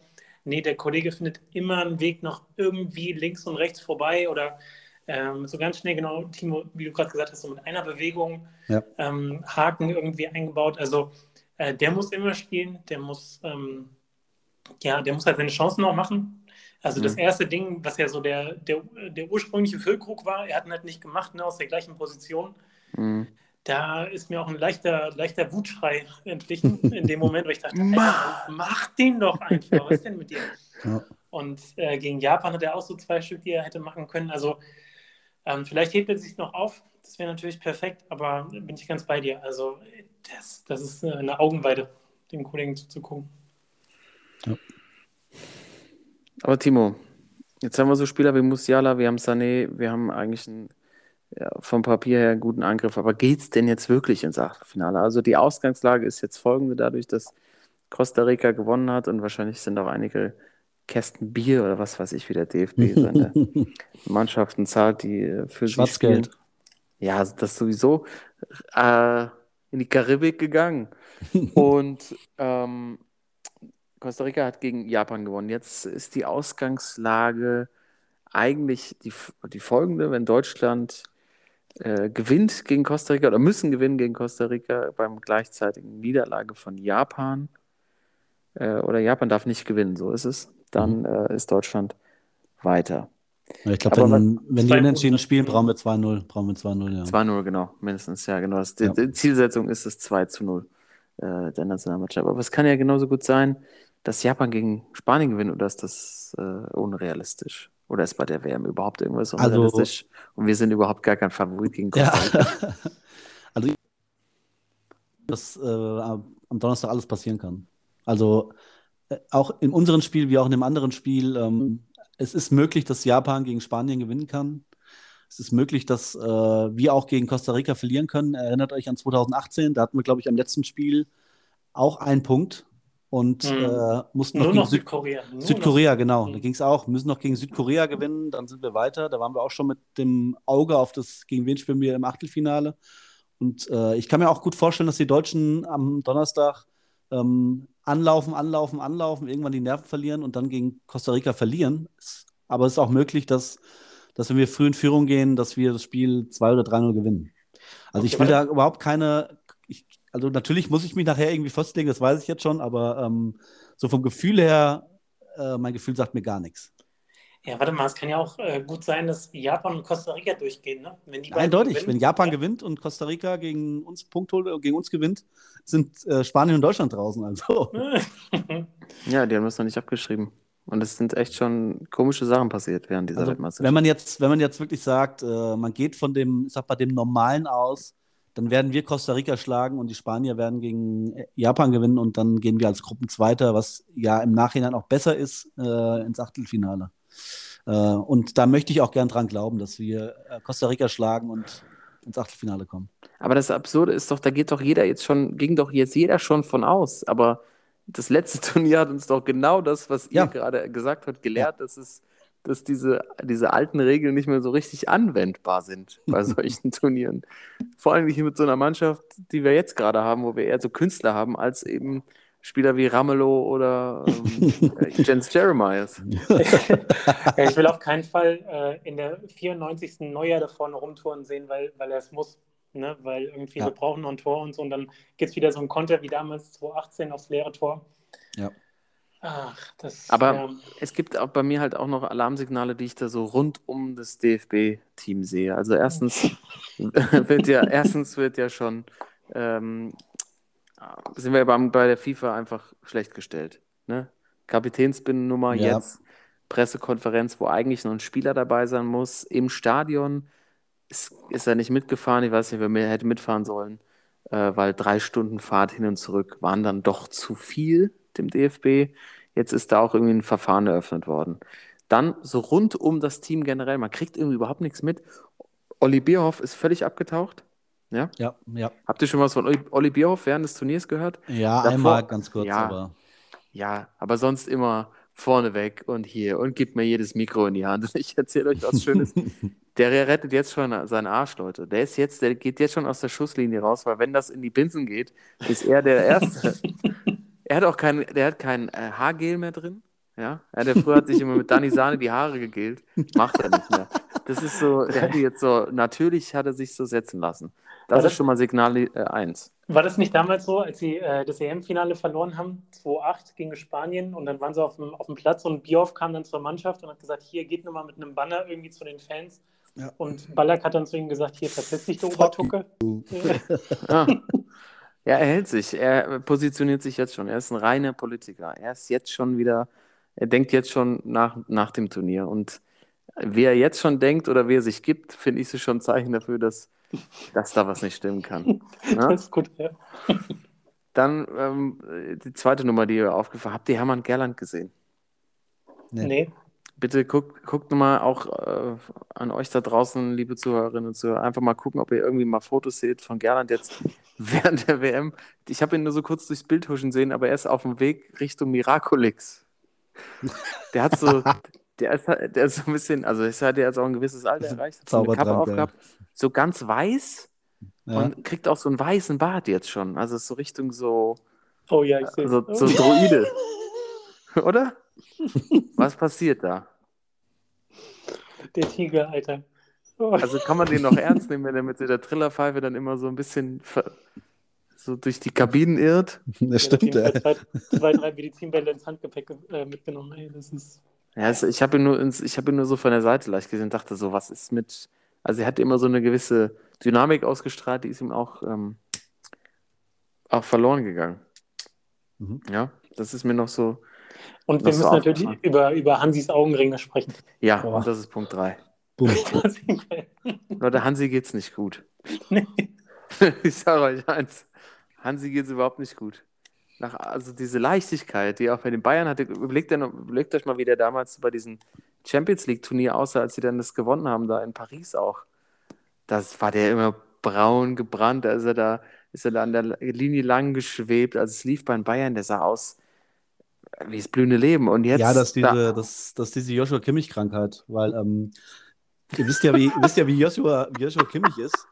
Speaker 4: Nee, der Kollege findet immer einen Weg noch irgendwie links und rechts vorbei oder ähm, so ganz schnell, genau, Timo, wie du gerade gesagt hast, so mit einer Bewegung
Speaker 3: Ja.
Speaker 4: ähm, Haken irgendwie eingebaut. Also äh, der muss immer spielen, der muss, ähm, ja, der muss halt seine Chancen auch machen. Also das
Speaker 2: Mhm.
Speaker 4: erste Ding, was ja so der, der, der ursprüngliche Füllkrug war, er hat ihn halt nicht gemacht, ne, aus der gleichen Position.
Speaker 2: Mhm.
Speaker 4: Da ist mir auch ein leichter, leichter Wutschrei entwichen in dem Moment, weil ich dachte,
Speaker 2: Mach!
Speaker 4: Mach den doch einfach, was ist denn mit dir?
Speaker 3: Ja.
Speaker 4: Und äh, gegen Japan hat er auch so zwei Stück, die er hätte machen können. Also ähm, vielleicht hebt er sich noch auf, das wäre natürlich perfekt, aber bin ich ganz bei dir. Also das, das ist eine Augenweide, dem Kollegen zuzugucken.
Speaker 2: Aber Timo, jetzt haben wir so Spieler wie Musiala, wir haben Sané, wir haben eigentlich einen, ja, vom Papier her einen guten Angriff. Aber geht's denn jetzt wirklich ins Achtelfinale? Also die Ausgangslage ist jetzt folgende, dadurch, dass Costa Rica gewonnen hat und wahrscheinlich sind auch einige Kästen Bier oder was weiß ich, wie der DFB seine Mannschaften zahlt, die äh, für
Speaker 3: Schwarzgeld.
Speaker 2: Ja, also das ist sowieso äh, in die Karibik gegangen. Und ähm, Costa Rica hat gegen Japan gewonnen. Jetzt ist die Ausgangslage eigentlich die, die folgende, wenn Deutschland äh, gewinnt gegen Costa Rica oder müssen gewinnen gegen Costa Rica beim gleichzeitigen Niederlage von Japan äh, oder Japan darf nicht gewinnen, so ist es, dann äh, ist Deutschland weiter.
Speaker 3: Ich glaube, wenn, wenn die unentschieden spielen, brauchen wir 2-0. Brauchen wir 2-0, ja.
Speaker 2: 2-0, genau, mindestens, ja, genau. Das, die,
Speaker 3: Ja.
Speaker 2: die Zielsetzung ist es 2 zu 0 äh, der Nationalmannschaft. Aber es kann ja genauso gut sein, dass Japan gegen Spanien gewinnt oder ist das äh, unrealistisch? Oder ist bei der WM überhaupt irgendwas
Speaker 3: Also-
Speaker 2: unrealistisch? Und wir sind überhaupt gar kein Favorit gegen Costa
Speaker 3: Ja. Also, dass äh, am Donnerstag alles passieren kann. Also, auch in unserem Spiel wie auch in dem anderen Spiel, ähm, es ist möglich, dass Japan gegen Spanien gewinnen kann. Es ist möglich, dass äh, wir auch gegen Costa Rica verlieren können. Erinnert euch an 2018, da hatten wir, glaube ich, am letzten Spiel auch einen Punkt und
Speaker 4: Mhm.
Speaker 3: äh, mussten noch
Speaker 4: Nur
Speaker 3: gegen
Speaker 4: noch
Speaker 3: Süd
Speaker 4: Südkorea. Nur
Speaker 3: Südkorea, genau.
Speaker 4: Mhm.
Speaker 3: Da ging es auch. Müssen noch gegen Südkorea gewinnen, dann sind wir weiter. Da waren wir auch schon mit dem Auge auf das, gegen wen spielen wir im Achtelfinale. Und äh, ich kann mir auch gut vorstellen, dass die Deutschen am Donnerstag ähm, anlaufen, anlaufen, anlaufen, irgendwann die Nerven verlieren und dann gegen Costa Rica verlieren. Aber es ist auch möglich, dass, dass wenn wir früh in Führung gehen, dass wir das Spiel 2 oder 3-0 gewinnen. Also ich
Speaker 4: Okay,
Speaker 3: will da überhaupt keine. Ich, also natürlich muss ich mich nachher irgendwie festlegen, das weiß ich jetzt schon, aber ähm, so vom Gefühl her, äh, mein Gefühl sagt mir gar nichts.
Speaker 4: Ja, warte mal, es kann ja auch äh, gut sein, dass Japan und Costa Rica durchgehen, ne? Wenn die beiden
Speaker 3: Eindeutig,
Speaker 4: gewinnen,
Speaker 3: wenn Japan
Speaker 4: ja.
Speaker 3: gewinnt und Costa Rica gegen uns Punkt holt, äh, gegen uns gewinnt, sind äh, Spanien und Deutschland draußen. Also.
Speaker 2: Ja, die haben das noch nicht abgeschrieben. Und es sind echt schon komische Sachen passiert während dieser
Speaker 3: Also,
Speaker 2: Weltmeisterschaft.
Speaker 3: wenn man jetzt, wenn man jetzt wirklich sagt, äh, man geht von dem, ich sag mal, dem Normalen aus, dann werden wir Costa Rica schlagen und die Spanier werden gegen äh, Japan gewinnen und dann gehen wir als Gruppenzweiter, was ja im Nachhinein auch besser ist, äh, ins Achtelfinale. Äh, und da möchte ich auch gern dran glauben, dass wir äh, Costa Rica schlagen und ins Achtelfinale kommen.
Speaker 2: Aber das Absurde ist doch, da geht doch jeder jetzt schon, ging doch jetzt jeder schon von aus. Aber das letzte Turnier hat uns doch genau das, was
Speaker 3: Ja.
Speaker 2: ihr gerade gesagt habt, gelehrt, dass es, dass diese, diese alten Regeln nicht mehr so richtig anwendbar sind bei solchen Turnieren. Vor allem nicht mit so einer Mannschaft, die wir jetzt gerade haben, wo wir eher so Künstler haben, als eben Spieler wie Ramelow oder ähm, äh, Jens Jeremias.
Speaker 4: ich will auf keinen Fall äh, in der 94. Neujahr da vorne rumtouren sehen, weil, weil er es muss. Ne? Weil irgendwie
Speaker 3: Ja.
Speaker 4: wir brauchen noch ein Tor und so. Und dann gibt es wieder so ein Konter wie damals 2018 aufs leere Tor.
Speaker 3: Ja.
Speaker 4: Ach, das
Speaker 2: Aber
Speaker 4: ja.
Speaker 2: es gibt auch bei mir halt auch noch Alarmsignale, die ich da so rund um das DFB-Team sehe. Also erstens wird ja, erstens wird ja schon, ähm, sind wir beim, bei der FIFA einfach schlecht gestellt. Ne? Kapitänsbinnennummer
Speaker 3: Ja.
Speaker 2: jetzt, Pressekonferenz, wo eigentlich noch ein Spieler dabei sein muss, im Stadion ist, ist er nicht mitgefahren. Ich weiß nicht, wer mehr hätte mitfahren sollen, äh, weil drei Stunden Fahrt hin und zurück waren dann doch zu viel dem DFB. Jetzt ist da auch irgendwie ein Verfahren eröffnet worden. Dann so rund um das Team generell, man kriegt irgendwie überhaupt nichts mit. Olli Bierhoff ist völlig abgetaucht. Ja?
Speaker 3: Ja, ja.
Speaker 2: Habt ihr schon was von Olli, Bierhoff während des Turniers gehört?
Speaker 3: Ja,
Speaker 2: Davor-
Speaker 3: einmal ganz kurz,
Speaker 2: Ja.
Speaker 3: aber.
Speaker 2: Ja, aber sonst immer vorneweg und hier und gibt mir jedes Mikro in die Hand. Ich erzähle euch was Schönes. Der rettet jetzt schon seinen Arsch, Leute. Der ist jetzt, der geht jetzt schon aus der Schusslinie raus, weil wenn das in die Binsen geht, ist er der Erste. er hat auch kein, der hat kein äh, Haargel mehr drin. Ja, ja früher hat sich immer mit Dani Sahne die Haare gegelt. Macht er nicht mehr. Das ist so, der hat jetzt so, natürlich hat er sich so setzen lassen. Das
Speaker 4: Aber
Speaker 2: ist schon mal Signal äh, 1.
Speaker 4: War das nicht damals so, als sie äh, das EM-Finale verloren haben, 2-8 gegen Spanien und dann waren sie auf dem, auf dem Platz und Bioff kam dann zur Mannschaft und hat gesagt, hier geht nochmal mit einem Banner irgendwie zu den Fans.
Speaker 3: Ja.
Speaker 4: Und Ballack hat dann zu ihm gesagt, hier verpiss dich, du Obertucke.
Speaker 2: Ah. Ja, er hält sich. Er positioniert sich jetzt schon. Er ist ein reiner Politiker. Er ist jetzt schon wieder, er denkt jetzt schon nach, nach dem Turnier. Und wie er jetzt schon denkt oder wie er sich gibt, finde ich es schon ein Zeichen dafür, dass, dass da was nicht stimmen kann. Ja?
Speaker 4: Das ist gut, ja.
Speaker 2: Dann ähm, die zweite Nummer, die ihr aufgefallen habt, ihr Hermann Gerland gesehen.
Speaker 3: Nee.
Speaker 4: Nee.
Speaker 2: Bitte guckt, guckt nochmal auch äh, an euch da draußen, liebe Zuhörerinnen und Zuhörer, einfach mal gucken, ob ihr irgendwie mal Fotos seht von Gerland jetzt während der WM. Ich habe ihn nur so kurz durchs Bild huschen sehen, aber er ist auf dem Weg Richtung Miraculix. Der hat so, der ist, der ist so ein bisschen, also es hat ja jetzt auch ein gewisses Alter erreicht, hat so eine Kappe aufgehabt, so ganz weiß
Speaker 3: Ja.
Speaker 2: und kriegt auch so einen weißen Bart jetzt schon. Also so Richtung so,
Speaker 4: Oh ja, ich sehe
Speaker 2: so, so Droide. Oder? Was passiert da?
Speaker 4: Der Tiger, Alter. Oh.
Speaker 2: Also kann man den noch ernst nehmen, wenn er mit der Trillerpfeife dann immer so ein bisschen so durch die Kabinen irrt?
Speaker 3: Das stimmt,
Speaker 4: ja. Zwei, zwei, drei Medizinbälle ins Handgepäck äh, mitgenommen. Ey, das ist.
Speaker 2: Ja, es, ich habe ihn, nur ins- ich hab ihn nur so von der Seite leicht gesehen und dachte so, was ist mit. Also er hat immer so eine gewisse Dynamik ausgestrahlt, die ist ihm auch, ähm, auch verloren gegangen.
Speaker 3: Mhm.
Speaker 2: Ja, das ist mir noch so.
Speaker 4: Und wir
Speaker 2: Das
Speaker 4: müssen
Speaker 2: auch
Speaker 4: natürlich über, über Hansis Augenringe sprechen.
Speaker 2: Ja,
Speaker 3: Boah.
Speaker 2: und das ist Punkt 3.
Speaker 3: Bumm.
Speaker 2: Leute, Hansi geht's nicht gut.
Speaker 4: Nee.
Speaker 2: Ich sage euch eins, Hansi geht's überhaupt nicht gut. Nach, also diese Leichtigkeit, die er auch bei den Bayern hatte, überlegt, noch- überlegt euch mal, wie der damals bei diesem Champions League-Turnier aussah, als sie dann das gewonnen haben, da in Paris auch. Das war der immer braun gebrannt, da ist er da, ist er da an der Linie lang geschwebt, als es lief bei den Bayern, der sah aus wie das blühende Leben. Und jetzt
Speaker 3: Ja, dass
Speaker 2: da-
Speaker 3: diese, das, das diese Joshua Kimmich-Krankheit, weil ähm, ihr wisst ja, wie, wisst ja, wie Joshua, wie Joshua Kimmich ist.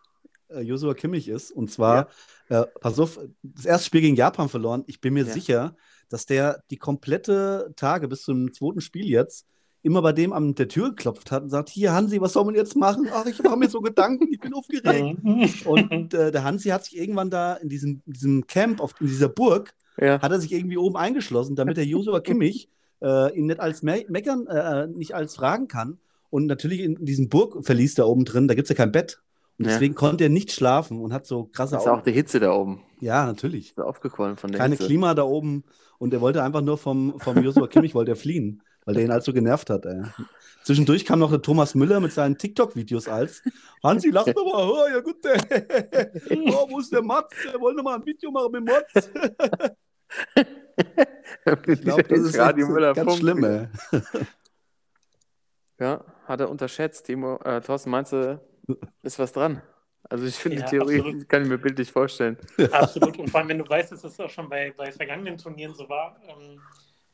Speaker 3: Äh, Joshua Kimmich ist. Und zwar, äh, pass auf, das erste Spiel gegen Japan verloren. Ich bin mir
Speaker 2: Ja.
Speaker 3: sicher, dass der die komplette Tage bis zum zweiten Spiel jetzt immer bei dem an der Tür geklopft hat und sagt: Hier, Hansi, was soll man jetzt machen? Ach, ich mache mir so Gedanken, ich bin aufgeregt. Und äh, der Hansi hat sich irgendwann da in diesem, in diesem Camp, auf, in dieser Burg,
Speaker 2: ja.
Speaker 3: hat er sich irgendwie oben eingeschlossen, damit der Joshua Kimmich äh, ihn nicht als Me meckern, äh, nicht als fragen kann. Und natürlich in diesem Burgverlies da oben drin, da gibt es ja kein Bett. Und
Speaker 2: Ja.
Speaker 3: deswegen konnte er nicht schlafen und hat so krasse
Speaker 2: Das ist auch
Speaker 3: Augen.
Speaker 2: die Hitze da oben.
Speaker 3: Ja, natürlich.
Speaker 2: Ist aufgequollen von der
Speaker 3: Keine
Speaker 2: Hitze.
Speaker 3: Klima da oben. Und er wollte einfach nur vom, vom Joshua Kimmich wollte er fliehen, weil der ihn halt so genervt hat. Ey. Zwischendurch kam noch der Thomas Müller mit seinen TikTok-Videos als Hansi, lach doch mal, oh, ja gut, oh, wo ist der Mats? Wir wollen noch mal ein Video machen mit Mats. Ich glaube, das ist
Speaker 2: Radio Müller
Speaker 3: ganz schlimm, ey.
Speaker 2: Ja, hat er unterschätzt. Timo, äh, Thorsten, meinst du, ist was dran? Also ich finde
Speaker 4: Ja,
Speaker 2: die Theorie,
Speaker 4: absolut.
Speaker 2: kann ich mir bildlich vorstellen.
Speaker 4: Absolut. Und vor allem, wenn du weißt, dass das auch schon bei, bei vergangenen Turnieren so war, ähm,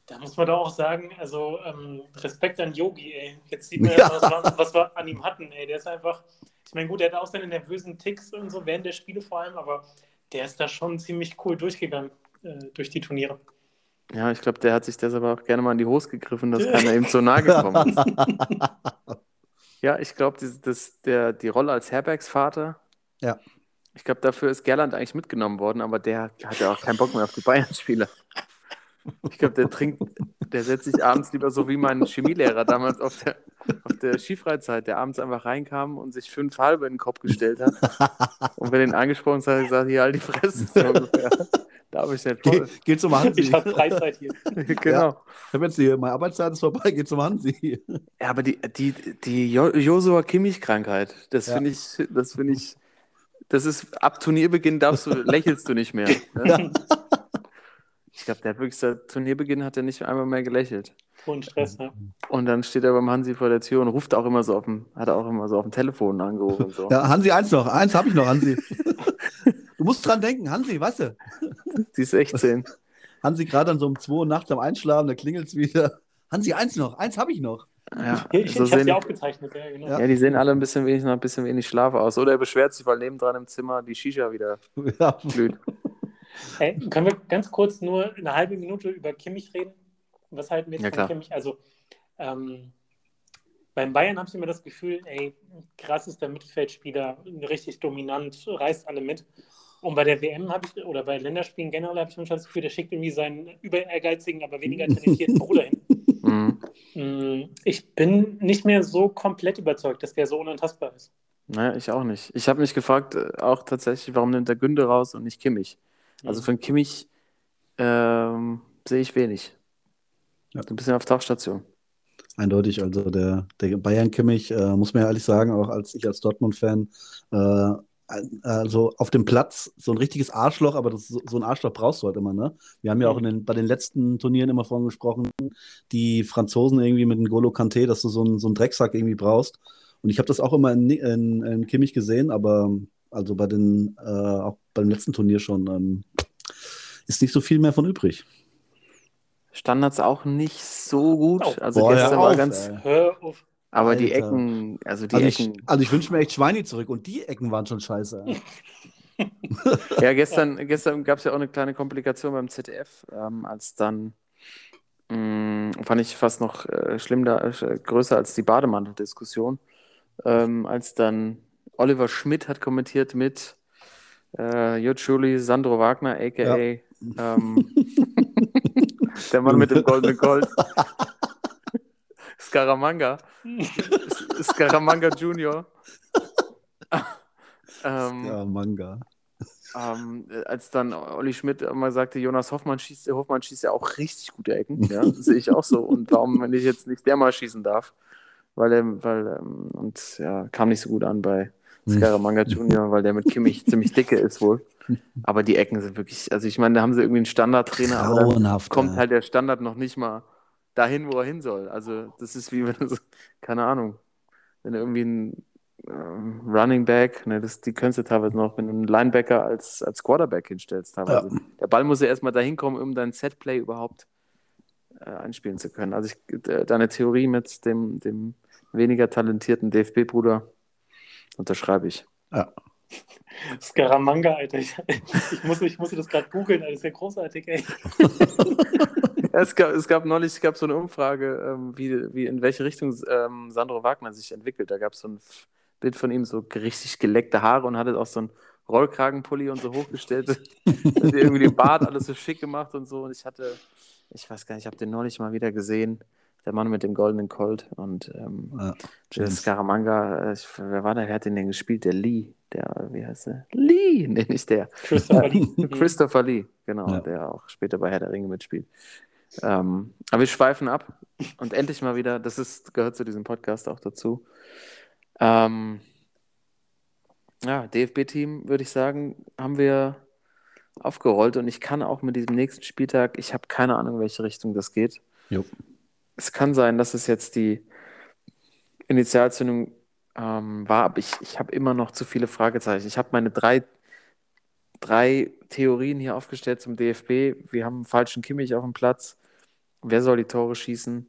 Speaker 4: da muss man doch auch sagen, also ähm, Respekt an Yogi, ey. Jetzt sieht man ja, was, wir- was wir an ihm hatten, ey. Der ist einfach, ich meine, gut, der hat auch seine nervösen Ticks und so während der Spiele vor allem, aber der ist da schon ziemlich cool durchgegangen äh, durch die Turniere.
Speaker 2: Ja, ich glaube, der hat sich deshalb auch gerne mal in die Hose gegriffen, dass keiner ihm zu nahe gekommen ist. Ja, ich glaube, das, der, die Rolle als Herbergsvater,
Speaker 3: Ja.
Speaker 2: ich glaube, dafür ist Gerland eigentlich mitgenommen worden, aber der hat ja auch keinen Bock mehr auf die Bayern-Spieler. Ich glaube, der trinkt, der setzt sich abends lieber so wie mein Chemielehrer damals auf der, auf der Skifreizeit, der abends einfach reinkam und sich fünf halbe in den Kopf gestellt hat. Und wer den angesprochen hat, hat er gesagt, hier halt die Fresse, so ungefähr. Darf ich nicht
Speaker 3: Ge
Speaker 2: voll.
Speaker 3: geh zum Hansi.
Speaker 4: Ich habe Freizeit hier.
Speaker 2: genau.
Speaker 3: Ich habe jetzt die, meine Arbeitszeit ist vorbei, geh zum Hansi.
Speaker 2: Ja, aber die, die, die Jo- Joshua Kimmich-Krankheit, das
Speaker 3: Ja.
Speaker 2: finde ich, das finde ich, das ist ab Turnierbeginn darfst du, lächelst du nicht mehr. Ne? Ich glaube, der hat wirklich seit Turnierbeginn hat er nicht einmal mehr gelächelt.
Speaker 4: Hohen Stress, ne?
Speaker 2: Und dann steht er beim Hansi vor der Tür und ruft auch immer so auf dem, hat auch immer so auf dem Telefon angerufen. Und so.
Speaker 3: Ja, Hansi, eins noch. Eins habe ich noch, Hansi. du musst dran denken, Hansi, weißt du?
Speaker 2: Die 16.
Speaker 3: Hansi gerade an so um 2 Uhr nachts am Einschlafen, da klingelt es wieder. Hansi, eins noch, eins habe ich noch.
Speaker 2: Ja,
Speaker 4: Ich,
Speaker 2: so
Speaker 4: ich habe sie aufgezeichnet, ja, genau.
Speaker 3: Ja.
Speaker 2: die sehen alle ein bisschen wenig, noch ein bisschen wenig Schlaf aus. Oder er beschwert sich, weil nebendran im Zimmer die Shisha wieder
Speaker 3: Ja.
Speaker 2: glüht.
Speaker 4: Ey, können wir ganz kurz nur eine halbe Minute über Kimmich reden? Was halten wir jetzt
Speaker 2: Ja,
Speaker 4: von. Kimmich? Also, ähm, beim Bayern habe ich immer das Gefühl, ey, krass ist der Mittelfeldspieler, richtig dominant, reißt alle mit. Und bei der WM habe ich, oder bei Länderspielen generell habe ich manchmal das Gefühl, der schickt irgendwie seinen über ehrgeizigen, aber weniger talentierten Bruder hin.
Speaker 2: Mhm.
Speaker 4: Mm, Ich bin nicht mehr so komplett überzeugt, dass der so unantastbar ist.
Speaker 2: Naja, ich auch nicht. Ich habe mich gefragt, äh, auch tatsächlich, warum nimmt der Günde raus und nicht Kimmich? Also von Kimmich ähm, sehe ich wenig.
Speaker 3: Ja.
Speaker 2: Ein bisschen auf Tauchstation.
Speaker 3: Eindeutig, also der, der Bayern-Kimmich, äh, muss man ja ehrlich sagen, auch als ich als Dortmund-Fan, äh, also auf dem Platz so ein richtiges Arschloch, aber das, so ein Arschloch brauchst du halt immer, ne? Wir haben ja auch in den, bei den letzten Turnieren immer vorhin gesprochen, die Franzosen irgendwie mit dem Golo Kanté, dass du so einen, so einen Drecksack irgendwie brauchst. Und ich habe das auch immer in, in, in Kimmich gesehen, aber also bei den, äh, auch beim letzten Turnier schon, ähm, ist nicht so viel mehr von übrig.
Speaker 2: Standards auch nicht so gut.
Speaker 4: Oh.
Speaker 2: Also
Speaker 3: Boah, hör
Speaker 2: gestern war
Speaker 3: auf,
Speaker 2: ganz.
Speaker 3: ey.
Speaker 4: Hör auf.
Speaker 2: Aber die
Speaker 3: Alter.
Speaker 2: Ecken, also die
Speaker 3: Also ich,
Speaker 2: Ecken.
Speaker 3: also ich wünsche mir echt Schweini zurück und die Ecken waren schon scheiße.
Speaker 2: Ja, gestern, gestern gab es ja auch eine kleine Komplikation beim ZDF, ähm, als dann, mh, fand ich fast noch äh, schlimm, da, äh, größer als die Bademantel-Diskussion, ähm, als dann Oliver Schmidt hat kommentiert mit äh, Jutschuli Sandro Wagner, a.k.a. Ähm, der Mann mit dem goldenen Gold. Scaramanga. Scaramanga Junior. ähm,
Speaker 3: Ja, Manga.
Speaker 2: ähm, äh, als dann Olli Schmidt mal sagte, Jonas Hoffmann schießt, Hoffmann schießt ja auch richtig gute Ecken, ja, sehe ich auch so. Und warum, wenn ich jetzt nicht der mal schießen darf? Weil er, weil, ähm, und ja, kam nicht so gut an bei Scaramanga Junior, weil der mit Kimmich ziemlich dicke ist wohl. Aber die Ecken sind wirklich, also ich meine, da haben sie irgendwie einen Standardtrainer, aber kommt halt der Standard noch nicht mal dahin, wo er hin soll. Also das ist wie wenn du, so- keine Ahnung, wenn du irgendwie ein ähm, Running Back, ne, das, die könntest du teilweise noch, wenn du einen Linebacker als, als Quarterback hinstellst teilweise. Der Ball muss ja erstmal dahin kommen, um dein Setplay überhaupt äh, einspielen zu können. Also ich, äh, deine Theorie mit dem, dem weniger talentierten DFB-Bruder unterschreibe ich.
Speaker 3: Ja.
Speaker 4: Scaramanga, Alter. Ich, ich, muss, ich musste das gerade googeln. Das ist ja großartig, ey.
Speaker 2: Es, gab, es gab neulich es gab so eine Umfrage, ähm, wie, wie in welche Richtung ähm, Sandro Wagner sich entwickelt. Da gab es so ein Bild von ihm, so richtig geleckte Haare und hatte auch so einen Rollkragenpulli und so hochgestellt. hat irgendwie den Bart alles so schick gemacht und so. Und ich hatte, ich weiß gar nicht, ich habe den neulich mal wieder gesehen. Der Mann mit dem goldenen Colt und ähm,
Speaker 3: Ja, James.
Speaker 2: Scaramanga, äh, ich, wer war der? Wer hat den denn gespielt? Der Lee. Der, wie heißt der? Lee, nee, nicht der.
Speaker 4: Christopher Lee.
Speaker 2: Christopher Lee, genau,
Speaker 3: Ja.
Speaker 2: der auch später bei Herr der Ringe mitspielt. Ähm, aber wir schweifen ab und endlich mal wieder, das ist, gehört zu diesem Podcast auch dazu. Ähm, ja, DFB-Team, würde ich sagen, haben wir aufgerollt und ich kann auch mit diesem nächsten Spieltag, ich habe keine Ahnung, in welche Richtung das geht.
Speaker 3: Jo.
Speaker 2: Es kann sein, dass es jetzt die Initialzündung ähm, war, aber ich, ich habe immer noch zu viele Fragezeichen. Ich habe meine drei, drei Theorien hier aufgestellt zum DFB. Wir haben einen falschen Kimmich auf dem Platz. Wer soll die Tore schießen?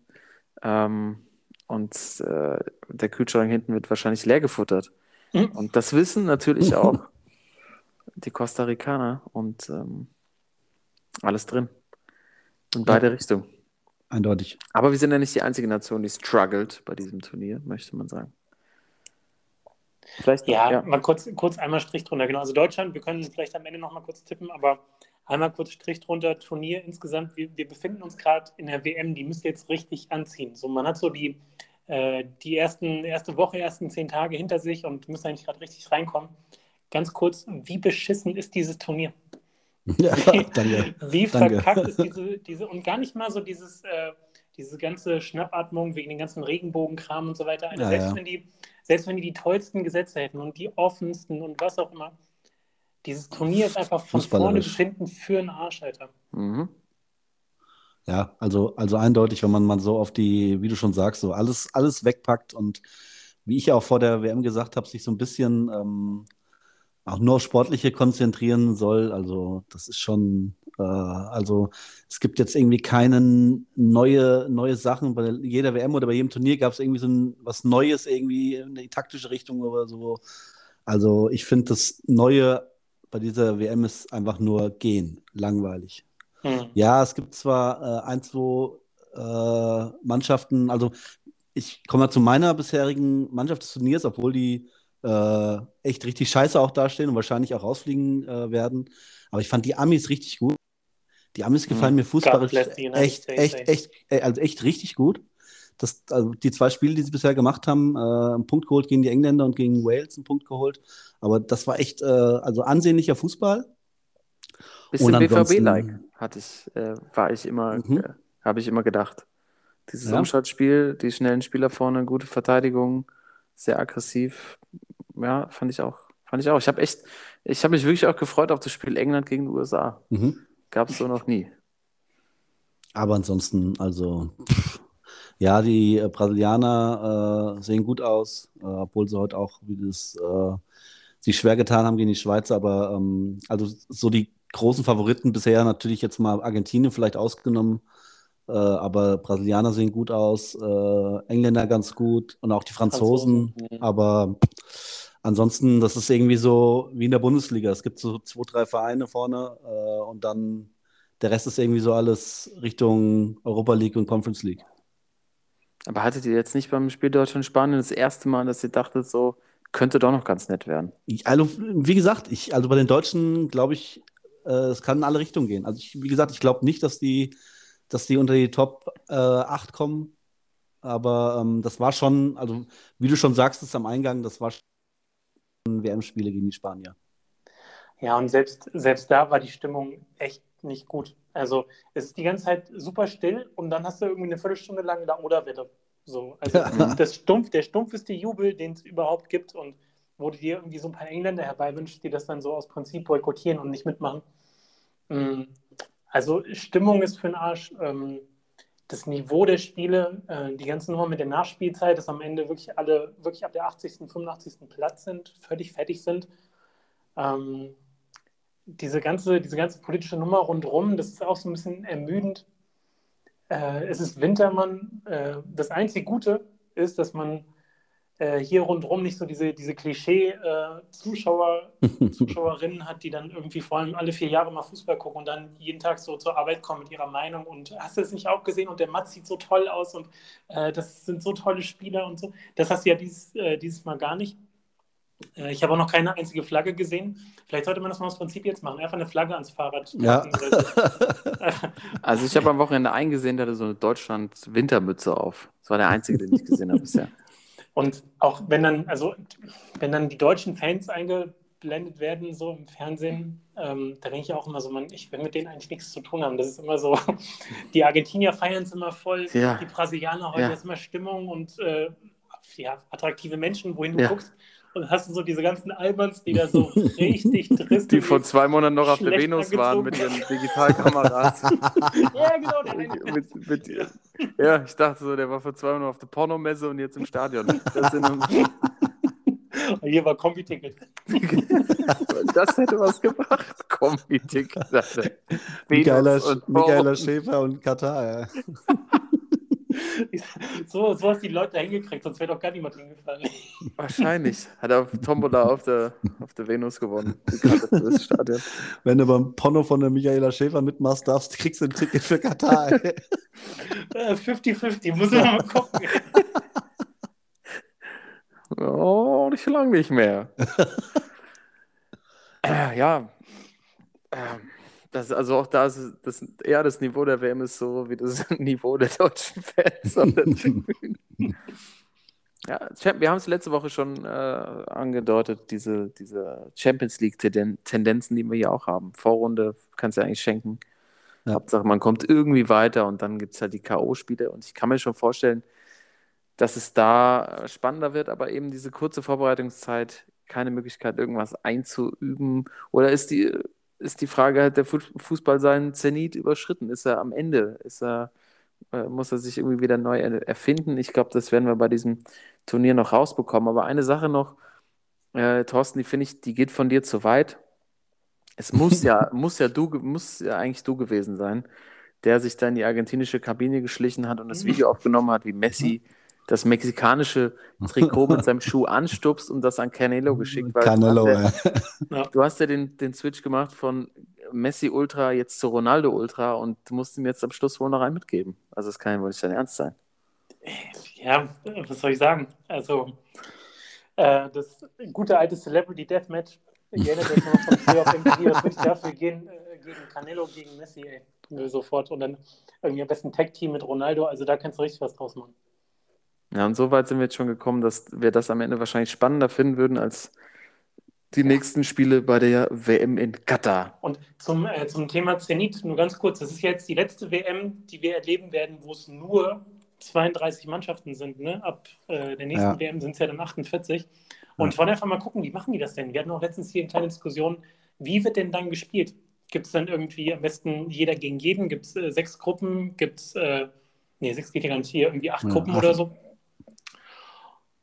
Speaker 2: Ähm, und äh, der Kühlschrank hinten wird wahrscheinlich leer gefuttert.
Speaker 4: Mhm.
Speaker 2: Und das wissen natürlich auch die Costa Ricaner und ähm, alles drin. In beide Richtungen.
Speaker 3: Eindeutig.
Speaker 2: Aber wir sind ja nicht die einzige Nation, die struggelt bei diesem Turnier, möchte man sagen. Vielleicht
Speaker 4: Ja,
Speaker 2: ja.
Speaker 4: mal kurz, kurz einmal Strich drunter. Genau, also Deutschland, wir können vielleicht am Ende noch mal kurz tippen, aber einmal kurz Strich drunter. Turnier insgesamt, wir, wir befinden uns gerade in der WM, die müsste jetzt richtig anziehen. So, man hat so die, äh, die ersten, erste Woche, ersten zehn Tage hinter sich und müssen eigentlich gerade richtig reinkommen. Ganz kurz, wie beschissen ist dieses Turnier?
Speaker 3: Ja, danke.
Speaker 4: Wie
Speaker 3: Danke.
Speaker 4: verkackt ist diese, diese, und gar nicht mal so dieses, äh, diese ganze Schnappatmung wegen den ganzen Regenbogenkram und so weiter. Also
Speaker 3: Ja,
Speaker 4: selbst,
Speaker 3: ja.
Speaker 4: Wenn die, selbst wenn die die tollsten Gesetze hätten und die offensten und was auch immer, dieses Turnier ist einfach von vorne bis hinten für einen Arsch, Alter.
Speaker 2: Mhm.
Speaker 3: Ja, also, also eindeutig, wenn man mal so auf die, wie du schon sagst, so alles, alles wegpackt und wie ich ja auch vor der WM gesagt habe, sich so ein bisschen ähm, auch nur auf Sportliche konzentrieren soll. Also das ist schon, also es gibt jetzt irgendwie keine neue, neue Sachen. Bei jeder WM oder bei jedem Turnier gab es irgendwie so ein, was Neues irgendwie in die taktische Richtung oder so. Also ich finde das Neue bei dieser WM ist einfach nur gehen, langweilig.
Speaker 4: Hm.
Speaker 3: Ja, es gibt zwar äh, ein, zwei äh, Mannschaften, also ich komme mal zu meiner bisherigen Mannschaft des Turniers, obwohl die äh, echt richtig scheiße auch dastehen und wahrscheinlich auch rausfliegen äh, werden. Aber ich fand die Amis richtig gut. Die Amis gefallen mir fußballisch echt, echt, echt, äh, also echt richtig gut. Das, also die zwei Spiele, die sie bisher gemacht haben, äh, einen Punkt geholt gegen die Engländer und gegen Wales einen Punkt geholt. Aber das war echt, äh, also ansehnlicher Fußball.
Speaker 2: Bisschen
Speaker 3: Und ansonsten-
Speaker 2: BVB-like hatte ich, äh, war ich immer,
Speaker 3: Mhm.
Speaker 2: äh, habe ich immer gedacht. Dieses
Speaker 3: Ja.
Speaker 2: Umschaltspiel, die schnellen Spieler vorne, gute Verteidigung, sehr aggressiv. Ja, fand ich auch. Fand ich auch. Ich habe echt, ich habe mich wirklich auch gefreut auf das Spiel England gegen die USA.
Speaker 3: Mhm.
Speaker 2: Gab es so noch nie.
Speaker 3: Aber ansonsten, also, pff, ja, die äh, Brasilianer äh, sehen gut aus, äh, obwohl sie heute auch wie das, äh, sich schwer getan haben gegen die Schweizer. Aber ähm, also so die großen Favoriten bisher natürlich jetzt mal Argentinien vielleicht ausgenommen. Äh, aber Brasilianer sehen gut aus, äh, Engländer ganz gut und auch die Franzosen.
Speaker 4: Franzosen.
Speaker 3: Aber ansonsten, das ist irgendwie so wie in der Bundesliga. Es gibt so zwei, drei Vereine vorne äh, und dann der Rest ist irgendwie so alles Richtung Europa League und Conference League.
Speaker 2: Aber hattet ihr jetzt nicht beim Spiel Deutschland-Spanien das erste Mal, dass ihr dachtet, so könnte doch noch ganz nett werden?
Speaker 3: Ich, also, wie gesagt, ich, also bei den Deutschen glaube ich, äh, es kann in alle Richtungen gehen. Also, ich, wie gesagt, ich glaube nicht, dass die, dass die unter die Top äh, 8 kommen. Aber ähm, das war schon, also wie du schon sagst, ist am Eingang, das war schon WM-Spiele gegen die Spanier.
Speaker 4: Ja, und selbst, selbst da war die Stimmung echt nicht gut. Also es ist die ganze Zeit super still und dann hast du irgendwie eine Viertelstunde lang da oder Welle. So, also das Stumpf, der stumpfeste Jubel, den es überhaupt gibt und wo du dir irgendwie so ein paar Engländer herbeiwünschst, die das dann so aus Prinzip boykottieren und nicht mitmachen. Mm, Also Stimmung ist für den Arsch. Ähm, Das Niveau der Spiele, äh, die ganze Nummer mit der Nachspielzeit, dass am Ende wirklich alle wirklich ab der 80., 85. Platz sind, völlig fertig sind. Ähm, diese ganze, diese ganze politische Nummer rundherum, das ist auch so ein bisschen ermüdend. Äh, es ist Wintermann. Äh, das einzige Gute ist, dass man äh, hier rundherum nicht so diese, diese Klischee-Zuschauer, Zuschauerinnen hat, die dann irgendwie vor allem alle vier Jahre mal Fußball gucken und dann jeden Tag so zur Arbeit kommen mit ihrer Meinung und hast du es nicht auch gesehen und der Matz sieht so toll aus und äh, das sind so tolle Spieler und so. Das hast du ja dieses, äh, dieses Mal gar nicht. Äh, Ich habe auch noch keine einzige Flagge gesehen. Vielleicht sollte man das mal aus Prinzip jetzt machen. Einfach eine Flagge ans Fahrrad
Speaker 3: Ja.
Speaker 2: Also ich habe am Wochenende eingesehen, der hatte so eine Deutschland-Wintermütze auf. Das war der einzige, den ich gesehen habe bisher.
Speaker 4: Und auch wenn dann, also wenn dann die deutschen Fans eingeblendet werden, so im Fernsehen, ähm, da denke ich auch immer so, man, ich will mit denen eigentlich nichts zu tun haben. Das ist immer so, die Argentinier feiern es immer voll,
Speaker 2: Ja.
Speaker 4: die Brasilianer heute
Speaker 2: Ja.
Speaker 4: ist immer Stimmung und äh, ja, attraktive Menschen, wohin du
Speaker 2: Ja.
Speaker 4: guckst. Und hast du so diese ganzen Alberns, die da so richtig drissen.
Speaker 2: Die vor zwei Monaten noch auf der Venus waren mit ihren Digitalkameras.
Speaker 4: Ja, genau, der
Speaker 2: mit, mit, ja, ich dachte so, der war vor zwei Monaten auf der Pornomesse und jetzt im Stadion. Das, sind,
Speaker 4: Hier war Kombi-Ticket.
Speaker 2: das hätte was gebracht. Kombi-Ticket.
Speaker 3: Michaela,
Speaker 2: und
Speaker 3: Michaela. Schäfer und Katar. Ja.
Speaker 4: So, so hast die Leute da hingekriegt, sonst wäre doch gar niemand hingefallen.
Speaker 2: Wahrscheinlich. Hat er auf Tombola auf der, auf der Venus gewonnen. Das Stadion.
Speaker 3: Wenn du beim Porno von der Michaela Schäfer mitmachst darfst, kriegst du ein Ticket für Katar. ey.
Speaker 4: Äh, 50-50, muss man mal gucken.
Speaker 2: Oh, nicht lang nicht mehr. äh, ja. Ähm, das, also auch da ist das, eher das Niveau der WM ist so wie das Niveau der deutschen Fans auf der Tribüne. Ja, wir haben es letzte Woche schon äh, angedeutet, diese, diese Champions League-Tendenzen, die wir hier auch haben. Vorrunde kannst du ja eigentlich schenken.
Speaker 3: Ja.
Speaker 2: Hauptsache, man kommt irgendwie weiter und dann gibt es halt die K.O.-Spiele. Und ich kann mir schon vorstellen, dass es da äh, spannender wird, aber eben diese kurze Vorbereitungszeit, keine Möglichkeit, irgendwas einzuüben. Oder ist die, ist die Frage, hat der Fu- Fußball seinen Zenit überschritten? Ist er am Ende? Ist er, äh, muss er sich irgendwie wieder neu er- erfinden? Ich glaube, das werden wir bei diesem Turnier noch rausbekommen. Aber eine Sache noch, äh, Thorsten, die finde ich, die geht von dir zu weit. Es muss ja, muss ja du, muss ja eigentlich du gewesen sein, der sich da in die argentinische Kabine geschlichen hat und das Video aufgenommen hat, wie Messi das mexikanische Trikot mit seinem Schuh anstupst und das an Canelo geschickt. weil
Speaker 3: Canelo,
Speaker 2: du hast
Speaker 3: ja.
Speaker 2: ja, du hast ja den, den Switch gemacht von Messi Ultra jetzt zu Ronaldo Ultra und du musst ihm jetzt am Schluss wohl noch einen mitgeben. Also das kann ja wohl nicht dein Ernst sein.
Speaker 4: Ja, was soll ich sagen? Also, äh, das gute alte Celebrity Deathmatch, ich erinnere mich noch von früher auf MTV, was würde ich dafür gehen, äh, gegen Canelo, gegen Messi, ey, Nö, sofort. Und dann irgendwie am besten Tag-Team mit Ronaldo, also da kannst du richtig was draus machen.
Speaker 2: Ja, und so weit sind wir jetzt schon gekommen, dass wir das am Ende wahrscheinlich spannender finden würden als die nächsten Spiele bei der WM in Katar.
Speaker 4: Und zum, äh, zum Thema Zenit, nur ganz kurz, das ist jetzt die letzte WM, die wir erleben werden, wo es nur 32 Mannschaften sind. Ne? Ab äh, der nächsten
Speaker 3: Ja.
Speaker 4: WM sind es ja dann 48. Und ich wollte einfach mal gucken, wie machen die das denn? Wir hatten auch letztens hier eine kleine Diskussion, wie wird denn dann gespielt? Gibt es dann irgendwie am besten jeder gegen jeden? Gibt es äh, sechs Gruppen? Gibt es, äh, nee, sechs geht ja gar nicht hier, irgendwie acht
Speaker 3: Ja,
Speaker 4: Gruppen
Speaker 3: acht.
Speaker 4: oder so?